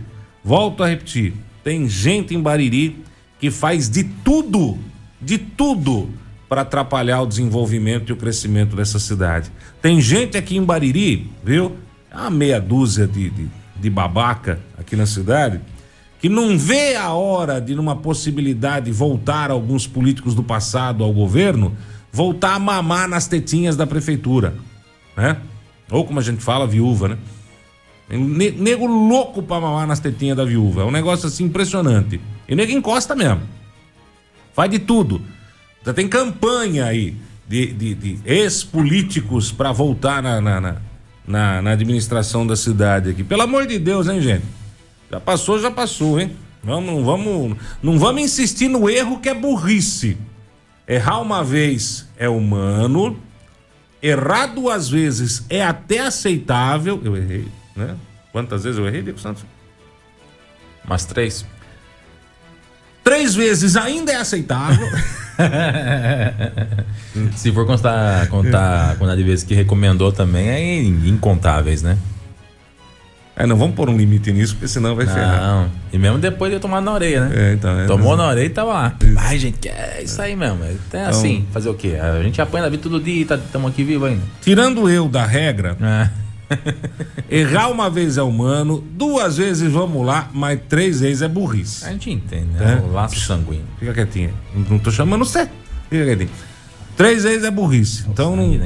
Volto a repetir: tem gente em Bariri que faz de tudo, de tudo, para atrapalhar o desenvolvimento e o crescimento dessa cidade. Tem gente aqui em Bariri, viu? É uma meia dúzia de, de, de babaca aqui na cidade que não vê a hora de, numa possibilidade, voltar alguns políticos do passado ao governo voltar a mamar nas tetinhas da prefeitura, né? Ou como a gente fala, viúva, né? Nego louco pra mamar nas tetinhas da viúva. É um negócio assim impressionante. E nego encosta mesmo. Faz de tudo. Já tem campanha aí de, de, de ex-políticos para voltar na na, na, na, administração da cidade aqui. Pelo amor de Deus, hein, gente? Já passou, já passou, hein? Vamos, vamos, não vamos insistir no erro que é burrice. Errar uma vez é humano, errar duas vezes é até aceitável. Eu errei, né? Quantas vezes eu errei, Diego Santos? Umas três. Três vezes ainda é aceitável. Se for contar, contar a quantidade de vezes que recomendou também, é incontáveis, né? É, não vamos pôr um limite nisso, porque senão vai não, ferrar. Não, e mesmo depois de eu tomar na orelha, né? É, então. É, Tomou na orelha e tava lá. Isso. Ai, gente, é isso aí mesmo. É então, assim, fazer o quê? A gente apanha na vida todo dia e estamos tá, aqui vivo ainda. Tirando eu da regra, é. errar uma vez é humano, duas vezes vamos lá, mas três vezes é burrice. A gente entende, né? É? O laço sanguíneo. Fica quietinho. Não tô chamando você. Fica quietinho. Três vezes é burrice. então não.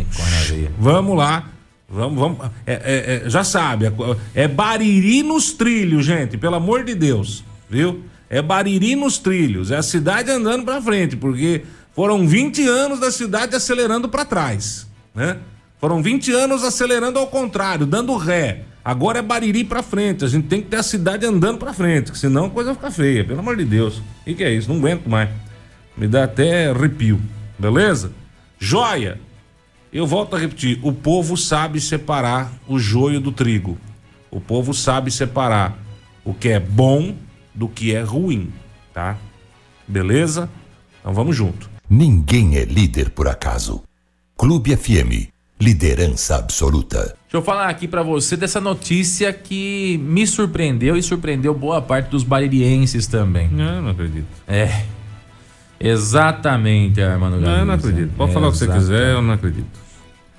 Vamos lá Vamos, vamos. É, é, é, já sabe, é, é Bariri nos trilhos, gente, pelo amor de Deus, viu? É Bariri nos trilhos, é a cidade andando para frente, porque foram 20 anos da cidade acelerando para trás, né? Foram 20 anos acelerando ao contrário, dando ré. Agora é Bariri para frente, a gente tem que ter a cidade andando para frente, senão a coisa fica feia, pelo amor de Deus. O que é isso? Não aguento mais. Me dá até arrepio, beleza? Joia! Eu volto a repetir: o povo sabe separar o joio do trigo. O povo sabe separar o que é bom do que é ruim, tá? Beleza? Então vamos junto. Ninguém é líder por acaso. Clube FM, liderança absoluta. Deixa eu falar aqui para você dessa notícia que me surpreendeu e surpreendeu boa parte dos baririenses também. Não, não acredito. É. Exatamente, Armando Não, eu não acredito. Pode é, falar o que você quiser, eu não acredito.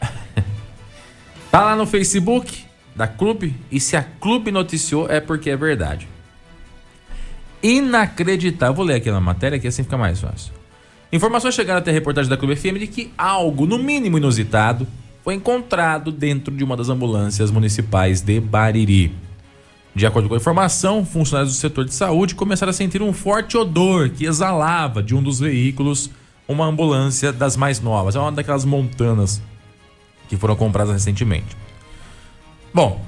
tá lá no Facebook da Clube e se a Clube noticiou é porque é verdade. Inacreditável. Vou ler aqui na matéria que assim fica mais fácil. Informações chegaram até a reportagem da Clube FM de que algo, no mínimo inusitado, foi encontrado dentro de uma das ambulâncias municipais de Bariri. De acordo com a informação, funcionários do setor de saúde começaram a sentir um forte odor que exalava de um dos veículos, uma ambulância das mais novas. É uma daquelas montanas que foram compradas recentemente. Bom,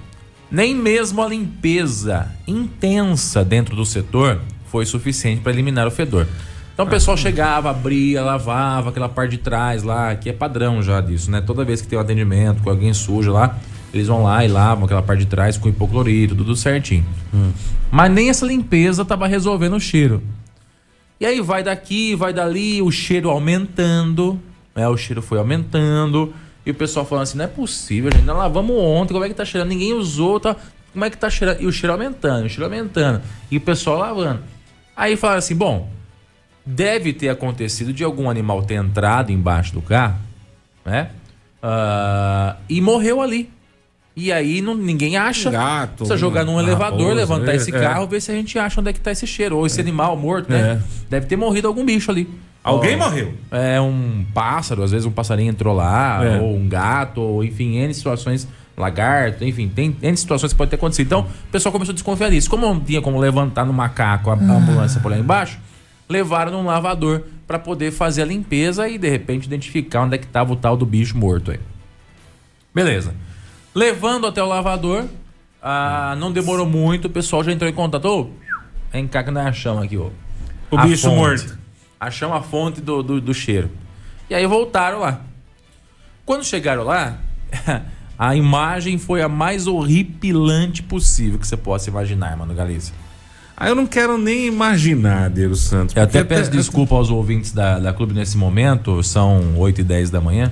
nem mesmo a limpeza intensa dentro do setor foi suficiente para eliminar o fedor. Então o pessoal chegava, abria, lavava aquela parte de trás lá, que é padrão já disso, né? Toda vez que tem um atendimento com alguém suja lá, eles vão lá e lavam aquela parte de trás com hipoclorito, tudo certinho. Hum. Mas nem essa limpeza tava resolvendo o cheiro. E aí vai daqui, vai dali, o cheiro aumentando, né? O cheiro foi aumentando. E o pessoal falando assim, não é possível, gente, nós lavamos ontem, como é que tá cheirando? Ninguém usou, tá? Como é que tá cheirando? E o cheiro aumentando, o cheiro aumentando. E o pessoal lavando. Aí falaram assim, bom, deve ter acontecido de algum animal ter entrado embaixo do carro, né? Uh, e morreu ali. E aí não, ninguém acha. Gato. Precisa jogar num elevador, raposa, levantar é, esse carro, é. ver se a gente acha onde é que tá esse cheiro. Ou esse é. animal morto, né? É. Deve ter morrido algum bicho ali. Alguém morreu? É um pássaro, às vezes um passarinho entrou lá, é. ou um gato, ou enfim, N situações, lagarto, enfim, tem N situações que pode ter acontecido. Então, o pessoal começou a desconfiar disso. Como não tinha como levantar no macaco a ah. ambulância por lá embaixo, levaram num lavador para poder fazer a limpeza e de repente identificar onde é que tava o tal do bicho morto aí. Beleza. Levando até o lavador, ah, não demorou muito, o pessoal já entrou em contato. Ô, vem cá que nós achamos aqui, ó. O a bicho fonte. morto. Achamos a fonte do, do, do cheiro. E aí voltaram lá. Quando chegaram lá, a imagem foi a mais horripilante possível que você possa imaginar, mano, Galícia. Ah, eu não quero nem imaginar, Deus Santos. Eu até peço até... desculpa aos ouvintes da, da clube nesse momento, são 8 e 10 da manhã,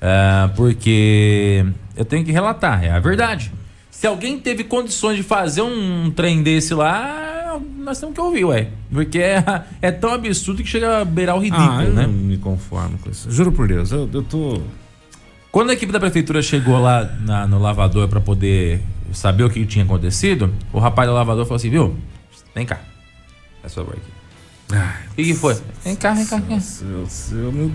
uh, porque eu tenho que relatar, é a verdade. Se alguém teve condições de fazer um trem desse lá, nós temos que ouvir, ué. Porque é, é tão absurdo que chega a beirar o ridículo, ah, eu né? Não me conformo com isso. Juro por Deus, eu, eu tô. Quando a equipe da prefeitura chegou lá na, no lavador para poder saber o que tinha acontecido, o rapaz do lavador falou assim: viu? Vem cá. É sua aqui. O que, que foi? Vem cá, vem cá. Vem cá.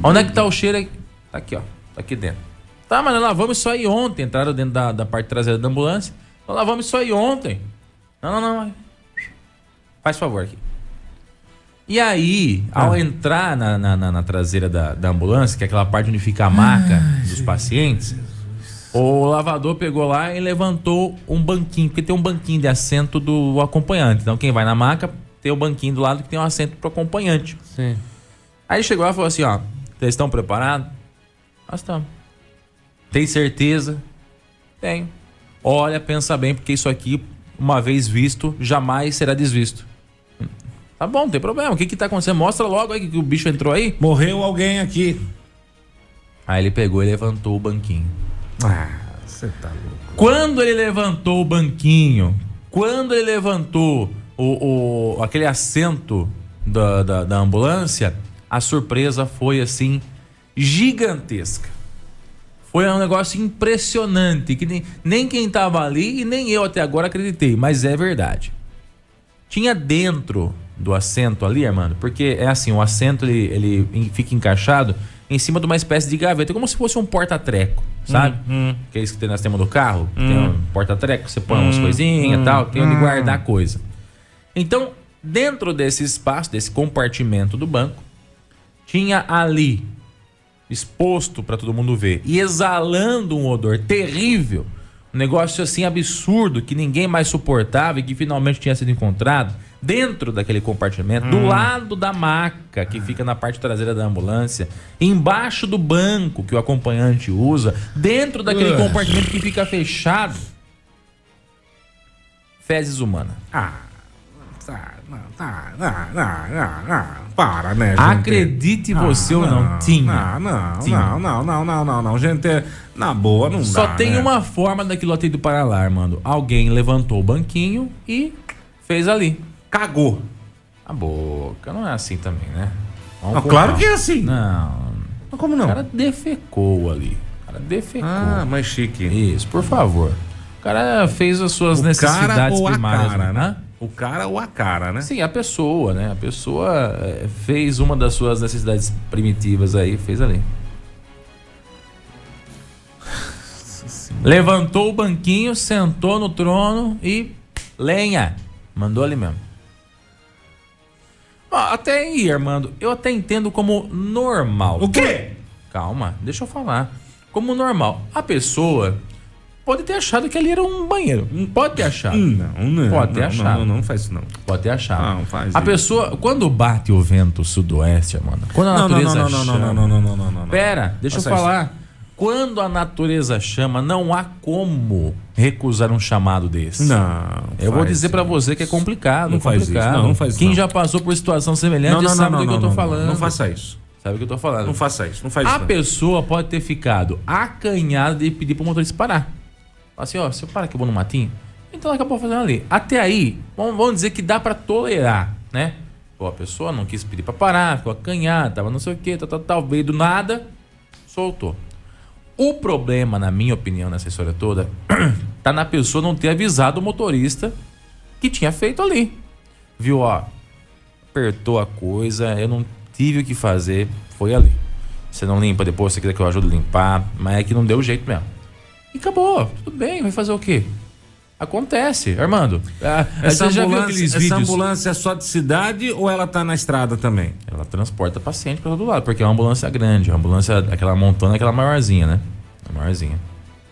Onde é que tá o cheiro aí? Tá aqui, ó. Tá aqui dentro. Tá, mas nós lavamos isso aí ontem. Entraram dentro da, da parte traseira da ambulância. Nós lavamos isso aí ontem. Não, não, não. Faz favor aqui. E aí, ah. ao entrar na, na, na, na traseira da, da, ambulância, que é aquela parte onde fica a maca Ai, dos pacientes, o lavador pegou lá e levantou um banquinho, porque tem um banquinho de assento do acompanhante. Então, quem vai na maca tem o banquinho do lado que tem um assento pro acompanhante. Sim. Aí chegou lá e falou assim: ó, vocês estão preparados? Nós estamos. Tem certeza? Tenho. Olha, pensa bem, porque isso aqui, uma vez visto, jamais será desvisto. Tá bom, não tem problema. O que que tá acontecendo? Mostra logo aí que o bicho entrou aí. Morreu alguém aqui. Aí ele pegou e levantou o banquinho. Ah, você tá louco. Quando ele levantou o banquinho, quando ele levantou o, o aquele assento da, da, da ambulância, a surpresa foi assim gigantesca. Foi um negócio impressionante, que nem, nem quem estava ali e nem eu até agora acreditei, mas é verdade. Tinha dentro do assento ali, Armando, porque é assim, o assento ele, ele fica encaixado em cima de uma espécie de gaveta, como se fosse um porta-treco, sabe? Hum, hum. Que é isso que nós temos no carro, hum. tem um porta-treco, você põe umas hum, coisinhas e tal, tem onde guardar coisa. Então, dentro desse espaço, desse compartimento do banco, tinha ali exposto para todo mundo ver e exalando um odor terrível, um negócio assim absurdo que ninguém mais suportava e que finalmente tinha sido encontrado dentro daquele compartimento, hum. do lado da maca que fica na parte traseira da ambulância, embaixo do banco que o acompanhante usa, dentro daquele uh. compartimento que fica fechado. Fezes humana. Ah, tá, tá, não, não, não, não. Para, né, gente? Acredite você ou não, tinha. Não, não, tinha. não, não, não, não, não, não, gente, na boa não Só dá, tem né? uma forma daquilo ter ido para lá, mano. Alguém levantou o banquinho e fez ali. Cagou. A boca, não é assim também, né? Não, claro que é assim. Não. Mas como não? O cara defecou ali. O cara defecou. Ah, mais chique. Isso, por favor. O cara fez as suas o necessidades cara ou primárias, a cara, né? O cara ou a cara, né? Sim, a pessoa, né? A pessoa é, fez uma das suas necessidades primitivas aí, fez ali. Levantou o banquinho, sentou no trono e lenha. Mandou ali mesmo. Até aí, Armando, eu até entendo como normal. O quê? Calma, deixa eu falar. Como normal. A pessoa pode ter achado que ali era um banheiro. Pode ter achado. Não, não. Pode ter não, achado. Não, não, não faz isso não. Pode ter achado. Não, faz A isso. pessoa, quando bate o vento sudoeste, mano, quando a não, natureza não, não, chama... não, não, não, não, não, não, não. Pera, deixa eu Faça isso. falar. Quando a natureza chama, não há como recusar um chamado desse. Não. Eu vou dizer pra você que é complicado. Não faz complicado. isso, não, não faz isso, Quem não. já passou por situação semelhante Não, sabe do que eu tô falando. Não faça isso. Sabe o que eu tô falando. Não faça isso, não faz A isso. não. pessoa pode ter ficado acanhada de pedir pro motorista parar. Assim, ó, você para que eu vou no matinho? Então acabou fazendo ali. Até aí, vamos, dizer que dá pra tolerar, né? Pô, a pessoa não quis pedir pra parar, ficou acanhada, tava não sei o que, tal, tal, tal, veio do nada, soltou. O problema, na minha opinião, nessa história toda, tá na pessoa não ter avisado o motorista que tinha feito ali. Viu, ó, apertou a coisa, eu não tive o que fazer, foi ali. Você não limpa depois, você quiser que eu ajude a limpar, mas é que não deu jeito mesmo. E acabou, tudo bem, vai fazer o quê? Acontece, Armando. Essa, ambulância, essa ambulância é só de cidade ou ela tá na estrada também? Ela transporta paciente para todo lado, porque é uma ambulância grande, uma ambulância, aquela montona, aquela maiorzinha, né? A maiorzinha.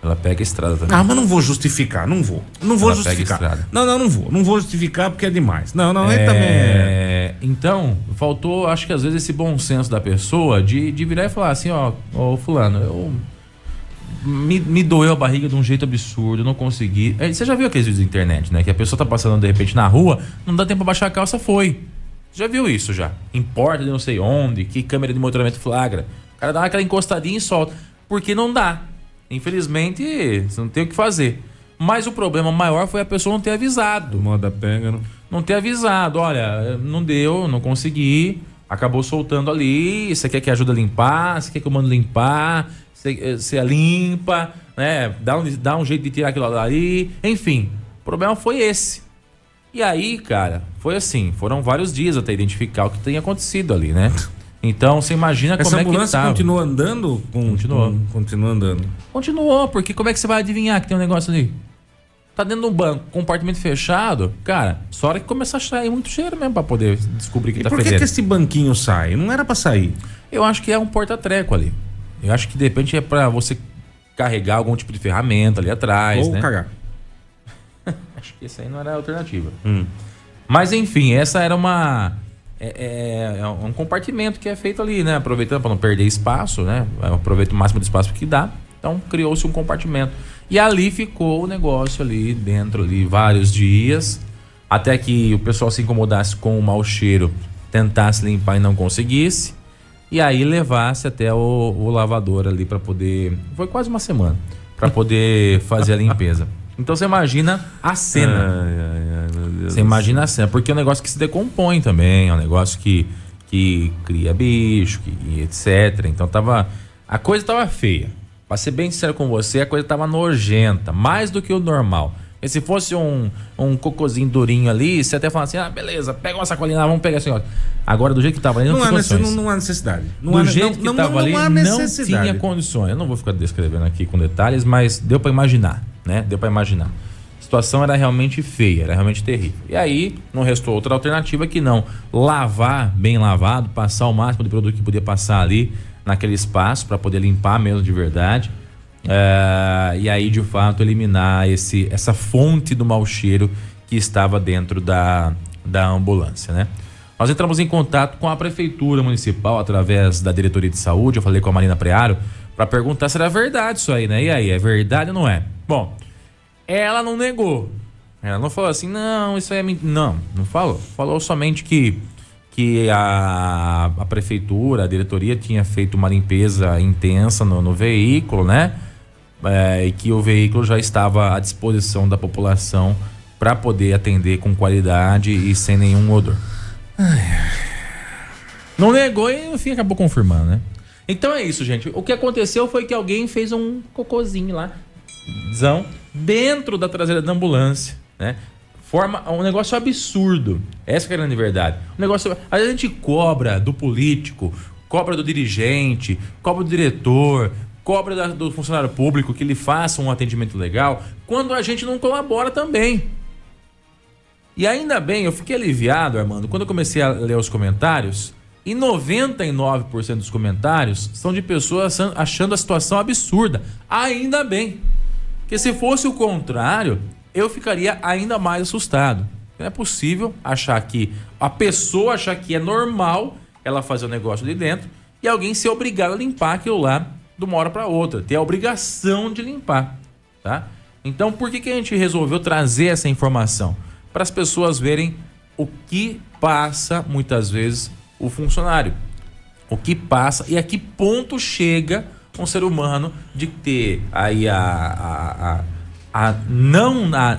Ela pega a estrada também. Ah, mas não vou justificar, não vou. Não vou ela justificar. Não, não, não vou. Não vou justificar porque é demais. Não, não, é... também é. Então, faltou, acho que às vezes, esse bom senso da pessoa de, de virar e falar assim, ó, ô fulano, eu me, me doeu a barriga de um jeito absurdo, não consegui. É, você já viu aqueles vídeos da internet, né? Que a pessoa tá passando de repente na rua, não dá tempo pra baixar a calça, foi. Já viu isso já? Importa de não sei onde, que câmera de monitoramento flagra. O cara dá aquela encostadinha e solta. Porque não dá. Infelizmente, você não tem o que fazer. Mas o problema maior foi a pessoa não ter avisado. Moda pega, não? Não ter avisado. Olha, não deu, não consegui. Acabou soltando ali. Você quer que ajude a limpar? Você quer que eu mando limpar? você, limpa, né? Dá um, dá um jeito de tirar aquilo dali. Enfim, o problema foi esse. E aí, cara, foi assim, foram vários dias até identificar o que tem acontecido ali, né? Então, você imagina Essa como é que ambulância continua andando? Com, Continuou. Com, continua andando. Continuou, porque como é que você vai adivinhar que tem um negócio ali? Tá dentro de um banco, compartimento fechado, cara, só hora que começar a sair muito cheiro mesmo pra poder descobrir que e tá por que, que esse banquinho sai? Não era para sair. Eu acho que é um porta-treco ali. Eu acho que de repente é para você carregar algum tipo de ferramenta ali atrás, Ou né? cagar. acho que essa aí não era a alternativa. Hum. Mas enfim, essa era uma é, é, é, um compartimento que é feito ali, né? Aproveitando para não perder espaço, né? Aproveita o máximo de espaço que dá. Então criou-se um compartimento. E ali ficou o negócio ali dentro ali vários dias, até que o pessoal se incomodasse com o mau cheiro, tentasse limpar e não conseguisse e aí levasse até o, o lavador ali para poder. Foi quase uma semana para poder fazer a limpeza. Então você imagina a cena. Ai, ai, ai, você imagina a cena, porque é um negócio que se decompõe também, é um negócio que, que cria bicho, que, etc. Então tava. A coisa tava feia. Pra ser bem sincero com você, a coisa tava nojenta, mais do que o normal. E se fosse um, um cocôzinho durinho ali, você até fala assim: ah, beleza, pega uma sacolinha lá, vamos pegar assim, ó. Agora, do jeito que tava ali, não, não, há, não, não há necessidade. Não do há, jeito que tava ali, não tinha condições. Eu não vou ficar descrevendo aqui com detalhes, mas deu para imaginar, né? Deu para imaginar. A situação era realmente feia, era realmente terrível. E aí, não restou outra alternativa que não lavar bem lavado, passar o máximo de produto que podia passar ali naquele espaço para poder limpar mesmo de verdade. Uh, e aí, de fato, eliminar esse, essa fonte do mau cheiro que estava dentro da, da ambulância, né? Nós entramos em contato com a prefeitura municipal através da diretoria de saúde. Eu falei com a Marina Preário para perguntar se era verdade isso aí, né? E aí, é verdade ou não é? Bom, ela não negou. Ela não falou assim, não, isso aí é mentira. Não, não falou. Falou somente que, que a, a prefeitura, a diretoria tinha feito uma limpeza intensa no, no veículo, né? é, e que o veículo já estava à disposição da população para poder atender com qualidade e sem nenhum odor. Não negou e no fim acabou confirmando, né? Então é isso, gente. O que aconteceu foi que alguém fez um cocôzinho lá, dentro da traseira da ambulância, né? Forma um negócio absurdo. Essa é a grande verdade. Um negócio. A gente cobra do político, cobra do dirigente, cobra do diretor, cobra da, do funcionário público que ele faça um atendimento legal, quando a gente não colabora também. E ainda bem, eu fiquei aliviado, Armando, quando eu comecei a ler os comentários, e 99% dos comentários são de pessoas achando a situação absurda. Ainda bem. Porque se fosse o contrário, eu ficaria ainda mais assustado. Não é possível achar que a pessoa achar que é normal ela fazer o negócio ali dentro e alguém ser obrigado a limpar aquilo lá de uma hora para outra, ter a obrigação de limpar, tá? Então, por que, que a gente resolveu trazer essa informação? Para as pessoas verem o que passa muitas vezes o funcionário, o que passa e a que ponto chega um ser humano de ter aí a, a, a, a não, a,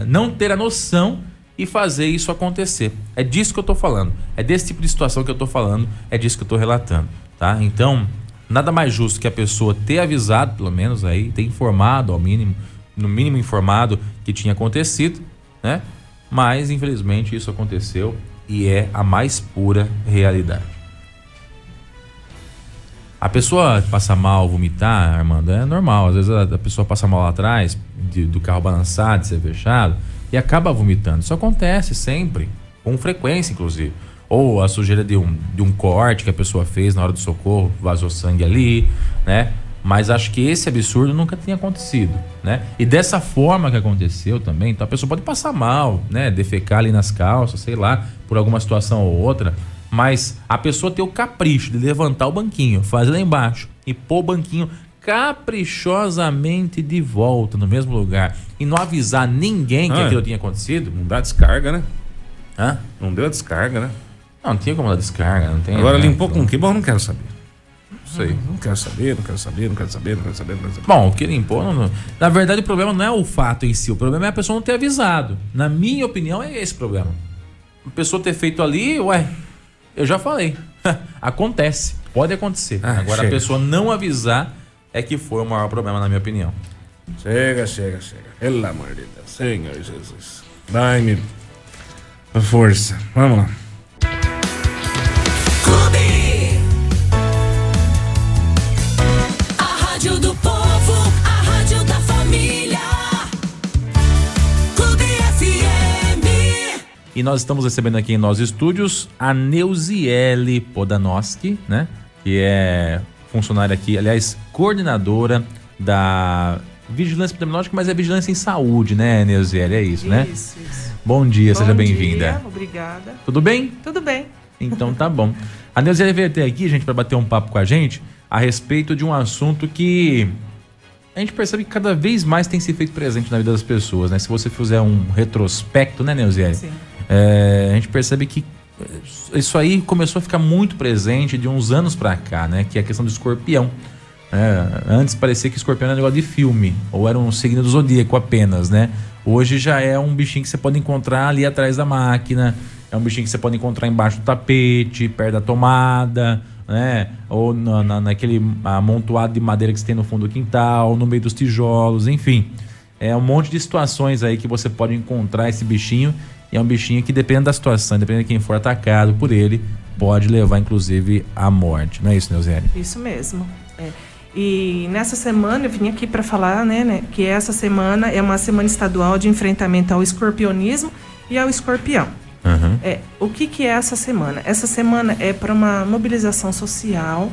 a, não ter a noção e fazer isso acontecer. É disso que eu estou falando. É desse tipo de situação que eu estou falando. É disso que eu estou relatando, tá? Então, nada mais justo que a pessoa ter avisado, pelo menos aí, ter informado ao mínimo, no mínimo informado que tinha acontecido, né? Mas infelizmente isso aconteceu e é a mais pura realidade. A pessoa passa mal, vomitar, Armando, é normal. Às vezes a, a pessoa passa mal lá atrás, de, do carro balançado, de ser fechado, e acaba vomitando. Isso acontece sempre, com frequência, inclusive. Ou a sujeira de um, de um corte que a pessoa fez na hora do socorro, vazou sangue ali, né? Mas acho que esse absurdo nunca tinha acontecido, né? E dessa forma que aconteceu também, então a pessoa pode passar mal, né? Defecar ali nas calças, sei lá, por alguma situação ou outra. Mas a pessoa ter o capricho de levantar o banquinho, fazer lá embaixo e pôr o banquinho caprichosamente de volta no mesmo lugar e não avisar ninguém que ah, aquilo tinha acontecido. Não dá descarga, né? Hã? Não deu a descarga, né? Não, não tinha como dar descarga, não tem. Agora né? limpou com o que? Bom, não quero saber. Não sei. Não, não quero saber, não quero saber, não quero saber, não quero saber, não quero saber. Bom, o que limpou, não, não. na verdade o problema não é o fato em si, o problema é a pessoa não ter avisado. Na minha opinião é esse o problema. A pessoa ter feito ali, ué, eu já falei. Acontece. Pode acontecer. Ah, Agora, chega. a pessoa não avisar é que foi o maior problema, na minha opinião. Chega, chega, chega. Pelo amor de Deus. Senhor Jesus. Dai-me força. Vamos lá. E nós estamos recebendo aqui em nossos estúdios a Neuziele Podanoski, né? Que é funcionária aqui, aliás, coordenadora da Vigilância Epidemiológica, mas é Vigilância em Saúde, né, Neuziele? É isso, né? Isso, isso. Bom dia, bom seja bem-vinda. Obrigada. Tudo bem? Tudo bem. Então tá bom. A Neuziele veio até aqui, gente, para bater um papo com a gente a respeito de um assunto que a gente percebe que cada vez mais tem se feito presente na vida das pessoas, né? Se você fizer um retrospecto, né, Neuziele? Sim é, a gente percebe que isso aí começou a ficar muito presente de uns anos para cá, né? Que é a questão do escorpião. É, antes parecia que escorpião era um negócio de filme, ou era um signo do zodíaco apenas, né? Hoje já é um bichinho que você pode encontrar ali atrás da máquina, é um bichinho que você pode encontrar embaixo do tapete, perto da tomada, né? Ou na, na, naquele amontoado de madeira que você tem no fundo do quintal, no meio dos tijolos, enfim. É um monte de situações aí que você pode encontrar esse bichinho e é um bichinho que, dependendo da situação, dependendo de quem for atacado por ele, pode levar inclusive à morte. Não é isso, Neuziane? Isso mesmo. É. E nessa semana eu vim aqui para falar né, né, que essa semana é uma semana estadual de enfrentamento ao escorpionismo e ao escorpião. Uhum. É, o que, que é essa semana? Essa semana é para uma mobilização social,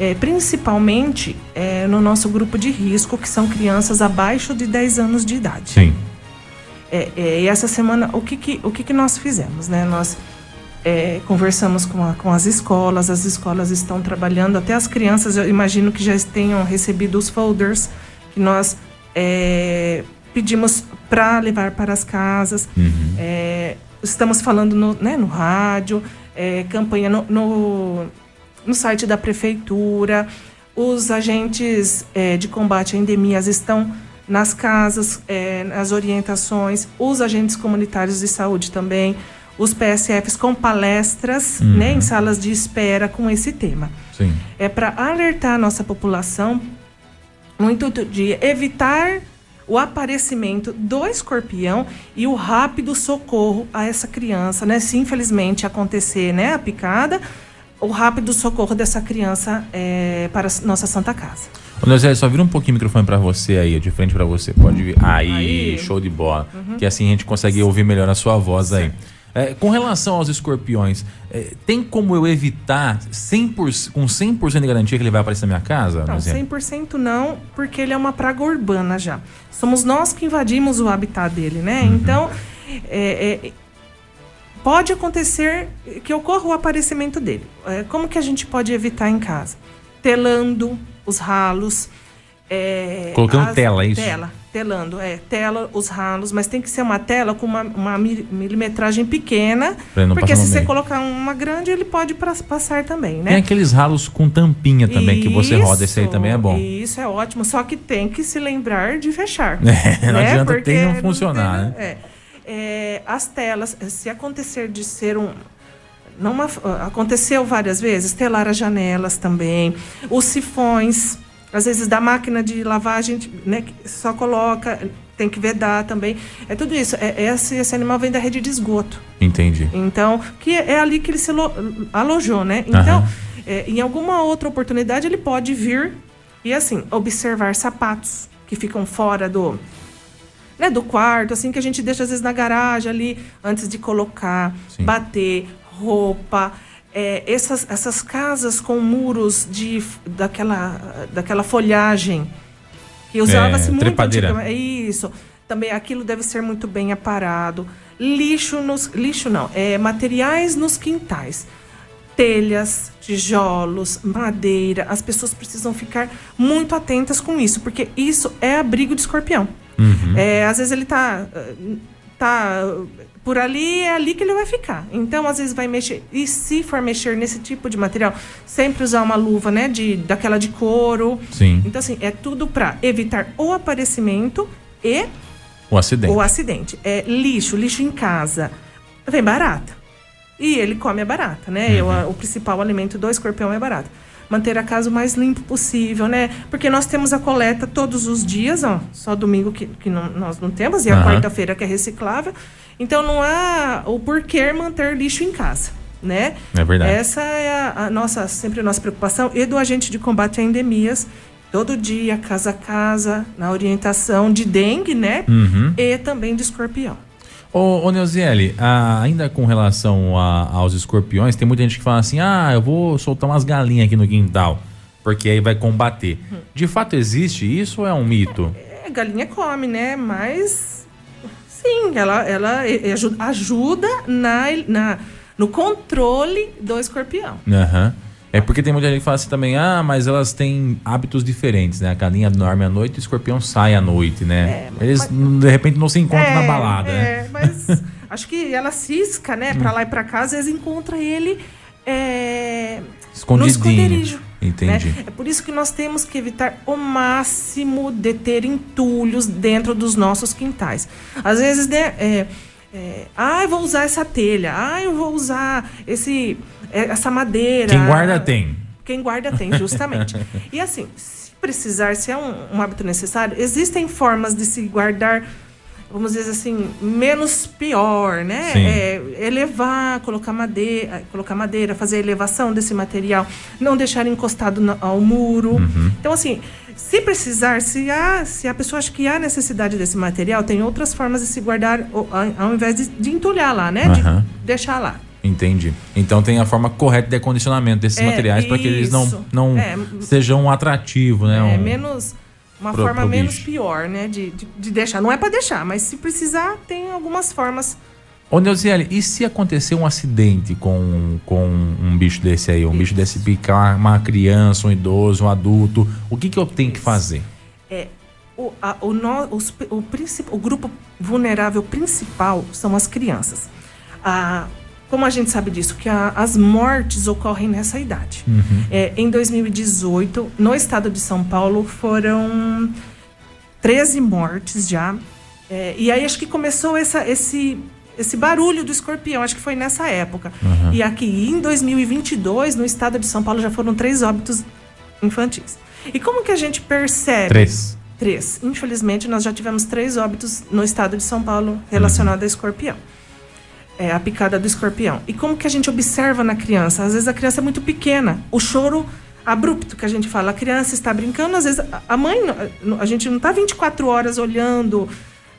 é, principalmente é, no nosso grupo de risco, que são crianças abaixo de 10 anos de idade. Sim. É, é, e essa semana, o que, que, o que, que nós fizemos? Né? Nós é, conversamos com, a, com as escolas, as escolas estão trabalhando, até as crianças, eu imagino que já tenham recebido os folders que nós é, pedimos para levar para as casas. Uhum. É, estamos falando no, né, no rádio, é, campanha no, no, no, site da prefeitura. Os agentes de combate a endemias estão nas casas, é, nas orientações, os agentes comunitários de saúde também, os PSFs com palestras uhum. né, em salas de espera com esse tema. Sim. É para alertar a nossa população no intuito de evitar o aparecimento do escorpião e o rápido socorro a essa criança, né? Se infelizmente acontecer né, a picada, o rápido socorro dessa criança é, para nossa Santa Casa. Ô, José, só vira um pouquinho o microfone para você aí, de frente para você. Pode vir. Aí, aí. show de bola. Uhum. Que assim a gente consegue ouvir melhor a sua voz aí. É, com relação aos escorpiões, é, tem como eu evitar 100%, com 100% de garantia que ele vai aparecer na minha casa? Não, 100% não, porque ele é uma praga urbana já. Somos nós que invadimos o habitat dele, né? Uhum. Então, é, é pode acontecer que ocorra o aparecimento dele. É, como que a gente pode evitar em casa? Telando, os ralos. É, Colocando tela, é isso? Tela, telando, é, tela, os ralos, mas tem que ser uma tela com uma, uma milimetragem pequena, porque se você colocar uma grande, ele pode passar também, né? Tem aqueles ralos com tampinha também, isso, que você roda, esse aí também é bom. Isso é ótimo, só que tem que se lembrar de fechar. É, não né? adianta porque ter não funcionar, não tem, né? É, é, as telas, se acontecer de ser um não aconteceu várias vezes, telar as janelas também, os sifões, às vezes da máquina de lavagem, né, só coloca, tem que vedar também. É tudo isso. É, esse, esse animal vem da rede de esgoto. Entendi. Então, que é ali que ele se alojou, né? Então, uhum. é, em alguma outra oportunidade, ele pode vir e, assim, observar sapatos que ficam fora do, né, do quarto, assim, que a gente deixa às vezes na garagem ali, antes de colocar, Sim. bater, roupa. É, essas, essas casas com muros de, daquela, daquela folhagem que usava-se é, muito trepadeira. É isso. Também aquilo deve ser muito bem aparado. Lixo nos lixo não, é materiais nos quintais. Telhas, tijolos, madeira. As pessoas precisam ficar muito atentas com isso, porque isso é abrigo de escorpião. Uhum. É, às vezes ele está tá por ali, é ali que ele vai ficar. Então, às vezes vai mexer. E se for mexer nesse tipo de material, sempre usar uma luva, né? De, daquela de couro. Sim. Então, assim, é tudo para evitar o aparecimento e o acidente. O acidente. É lixo, lixo em casa. Vem barata. E ele come a barata, né? Uhum. O, o principal alimento do escorpião é barata manter a casa o mais limpo possível, né? Porque nós temos a coleta todos os dias, ó, só domingo que, que não, nós não temos, e a uhum. quarta-feira que é reciclável. Então não há o porquê manter lixo em casa. Né? É verdade. Essa é a, a nossa, sempre a nossa preocupação e do agente de combate a endemias, todo dia, casa a casa, na orientação de dengue, né? Uhum. E também de escorpião. Ô, ô Neuziele, ainda com relação a, aos escorpiões, tem muita gente que fala assim: ah, eu vou soltar umas galinhas aqui no quintal, porque aí vai combater. Uhum. De fato existe isso ou é um mito? É, galinha come, né? Mas sim, ela, ela ajuda, ajuda na, na, no controle do escorpião. Uhum. É porque tem muita gente que fala assim também, ah, mas elas têm hábitos diferentes, né? A galinha dorme à noite e o escorpião sai à noite, né? É, Eles, mas... de repente, não se encontram é, na balada, né? é, né? mas acho que ela cisca, né? Pra lá e pra cá, às vezes encontra ele é, no esconderijo. Entendi. Né? É por isso que nós temos que evitar o máximo de ter entulhos dentro dos nossos quintais. Às vezes, né, é, é, ah, eu vou usar essa telha. Ah, eu vou usar esse, é, essa madeira. Quem guarda tem. Quem guarda tem, justamente. e assim, se precisar, se é um, um hábito necessário, existem formas de se guardar vamos dizer assim, menos pior, né? É, elevar, colocar madeira, colocar madeira, fazer a elevação desse material, não deixar encostado no, ao muro. Uhum. Então, assim, se precisar, se, há, se a pessoa acha que há necessidade desse material, tem outras formas de se guardar ao, invés de, de entulhar lá, né? Uhum. De deixar lá. Entendi. Então tem a forma correta de acondicionamento desses é, materiais para que eles não, não é, sejam atrativos, né? É, um... menos uma pro, forma pro menos pior, né? De, de, de, deixar. Não é para deixar, mas se precisar, tem algumas formas. Ô, Neuziele, e se acontecer um acidente com, com um bicho desse aí? Um Isso. bicho desse picar uma criança, um idoso, um adulto, o que, que eu tenho Isso. que fazer? É, o, a, o, no, os, o, o grupo vulnerável principal são as crianças. A, como a gente sabe disso? Que a, as mortes ocorrem nessa idade. Uhum. É, em 2018, no estado de São Paulo, foram 13 mortes já. É, e aí acho que começou essa, esse, esse barulho do escorpião, acho que foi nessa época. Uhum. E aqui em 2022, no estado de São Paulo, já foram três óbitos infantis. E como que a gente percebe? Três. Três. Infelizmente, nós já tivemos três óbitos no estado de São Paulo relacionados uhum. a escorpião é, a picada do escorpião. E como que a gente observa na criança? Às vezes a criança é muito pequena. O choro abrupto que a gente fala. A criança está brincando, às vezes a mãe, a gente não está 24 horas olhando.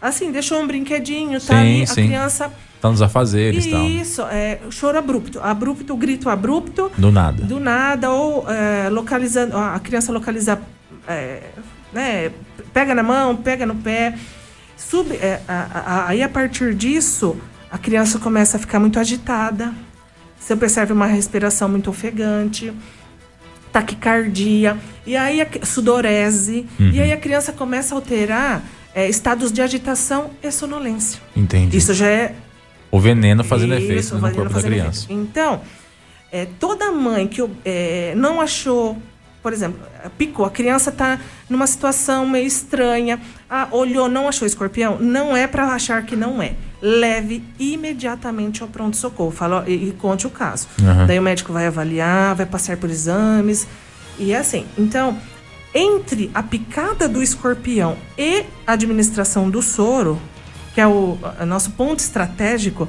Assim, deixou um brinquedinho, tá sim, ali, sim. a criança. Tá nos afazeres e tal. Isso, é, choro abrupto. Abrupto, grito abrupto. Do nada. Do nada, ou é, localizando, a criança localiza, é, né, pega na mão, pega no pé. Sub, é, a, a, aí a partir disso, a criança começa a ficar muito agitada. Você percebe uma respiração muito ofegante, taquicardia, e aí a sudorese, uhum. e aí a criança começa a alterar é, estados de agitação e sonolência. Entendi. Isso já é o veneno fazendo Isso, efeito no corpo da criança. Efeito. Então, é, toda mãe que é, não achou, por exemplo, picou, a criança está numa situação meio estranha, ah, olhou, não achou escorpião, não é para achar que não é leve imediatamente ao pronto-socorro fala, e, e, conte o caso. Uhum. Daí o médico vai avaliar, vai passar por exames e é assim. Então, entre a picada do escorpião e a administração do soro, que é o, o nosso ponto estratégico,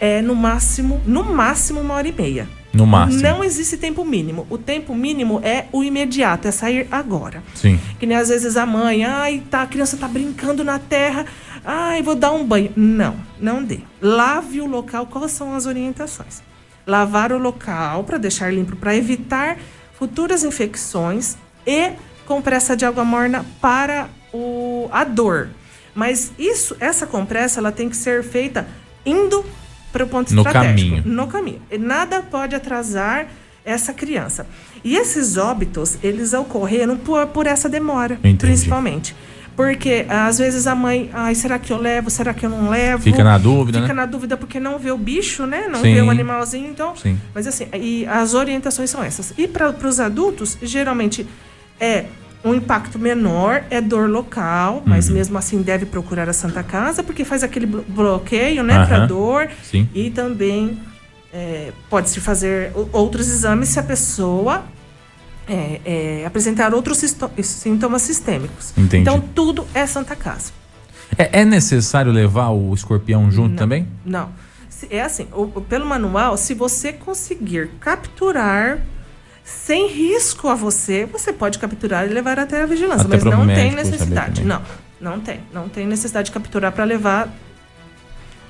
é no máximo, no máximo uma hora e meia. No máximo. Não existe tempo mínimo. O tempo mínimo é o imediato, é sair agora. Sim. Que nem às vezes a mãe, ai, tá, a criança tá brincando na terra, ai, vou dar um banho. Não, não dê. Lave o local, quais são as orientações? Lavar o local para deixar limpo, para evitar futuras infecções e compressa de água morna para o, a dor. Mas isso, essa compressa, ela tem que ser feita indo para o ponto no estratégico. Caminho. No caminho. Nada pode atrasar essa criança. E esses óbitos, eles ocorreram por, por essa demora, Entendi. principalmente. Porque às vezes a mãe, ai, será que eu levo? Será que eu não levo? Fica na dúvida, Fica né? na dúvida porque não vê o bicho, né? Não Sim. vê o animalzinho, então. Sim. Mas assim, e as orientações são essas. E para os adultos, geralmente é um impacto menor, é dor local, mas Uhum. mesmo assim deve procurar a Santa Casa, porque faz aquele blo- bloqueio, né, Aham. para dor. Sim. E também é, pode-se fazer outros exames se a pessoa é, é, apresentar outros sintomas sistêmicos. Entendi. Então, tudo é Santa Casa. É, é necessário levar o escorpião junto Não, também? Não. É assim, o- pelo manual, se você conseguir capturar sem risco a você, você pode capturar e levar até a vigilância. Até mas não tem necessidade. Não, não tem. Não tem necessidade de capturar para levar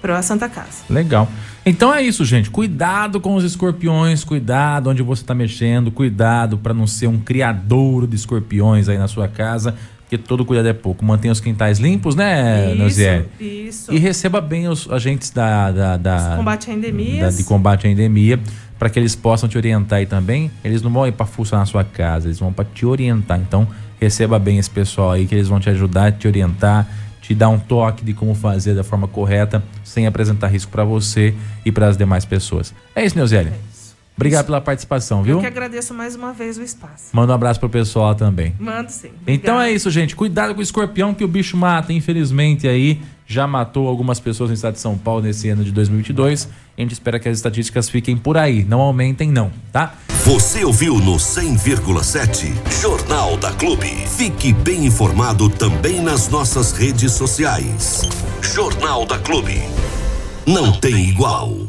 para a Santa Casa. Legal. Então é isso, gente. Cuidado com os escorpiões, cuidado onde você está mexendo, cuidado para não ser um criadouro de escorpiões aí na sua casa, porque todo cuidado é pouco. Mantenha os quintais limpos, né, Neuziele? isso. E receba bem os agentes da, da, da- Combate a da- endemias. de combate à endemia, para que eles possam te orientar aí também. Eles não vão ir para fuçar na sua casa, eles vão para te orientar. Então, receba bem esse pessoal aí, que eles vão te ajudar, te orientar, te dar um toque de como fazer da forma correta, sem apresentar risco para você e para as demais pessoas. É isso, Neuzélia. Obrigado pela participação, viu? Eu que agradeço mais uma vez o espaço. Manda um abraço pro pessoal lá também. Mando sim. Então Obrigada. é isso, gente. Cuidado com o escorpião que o bicho mata. Infelizmente aí já matou algumas pessoas no estado de São Paulo nesse ano de 2022. A gente espera que as estatísticas fiquem por aí, não aumentem não, tá? Você ouviu no 100,7 Jornal da Clube. Fique bem informado também nas nossas redes sociais. Jornal da Clube. Não tem igual.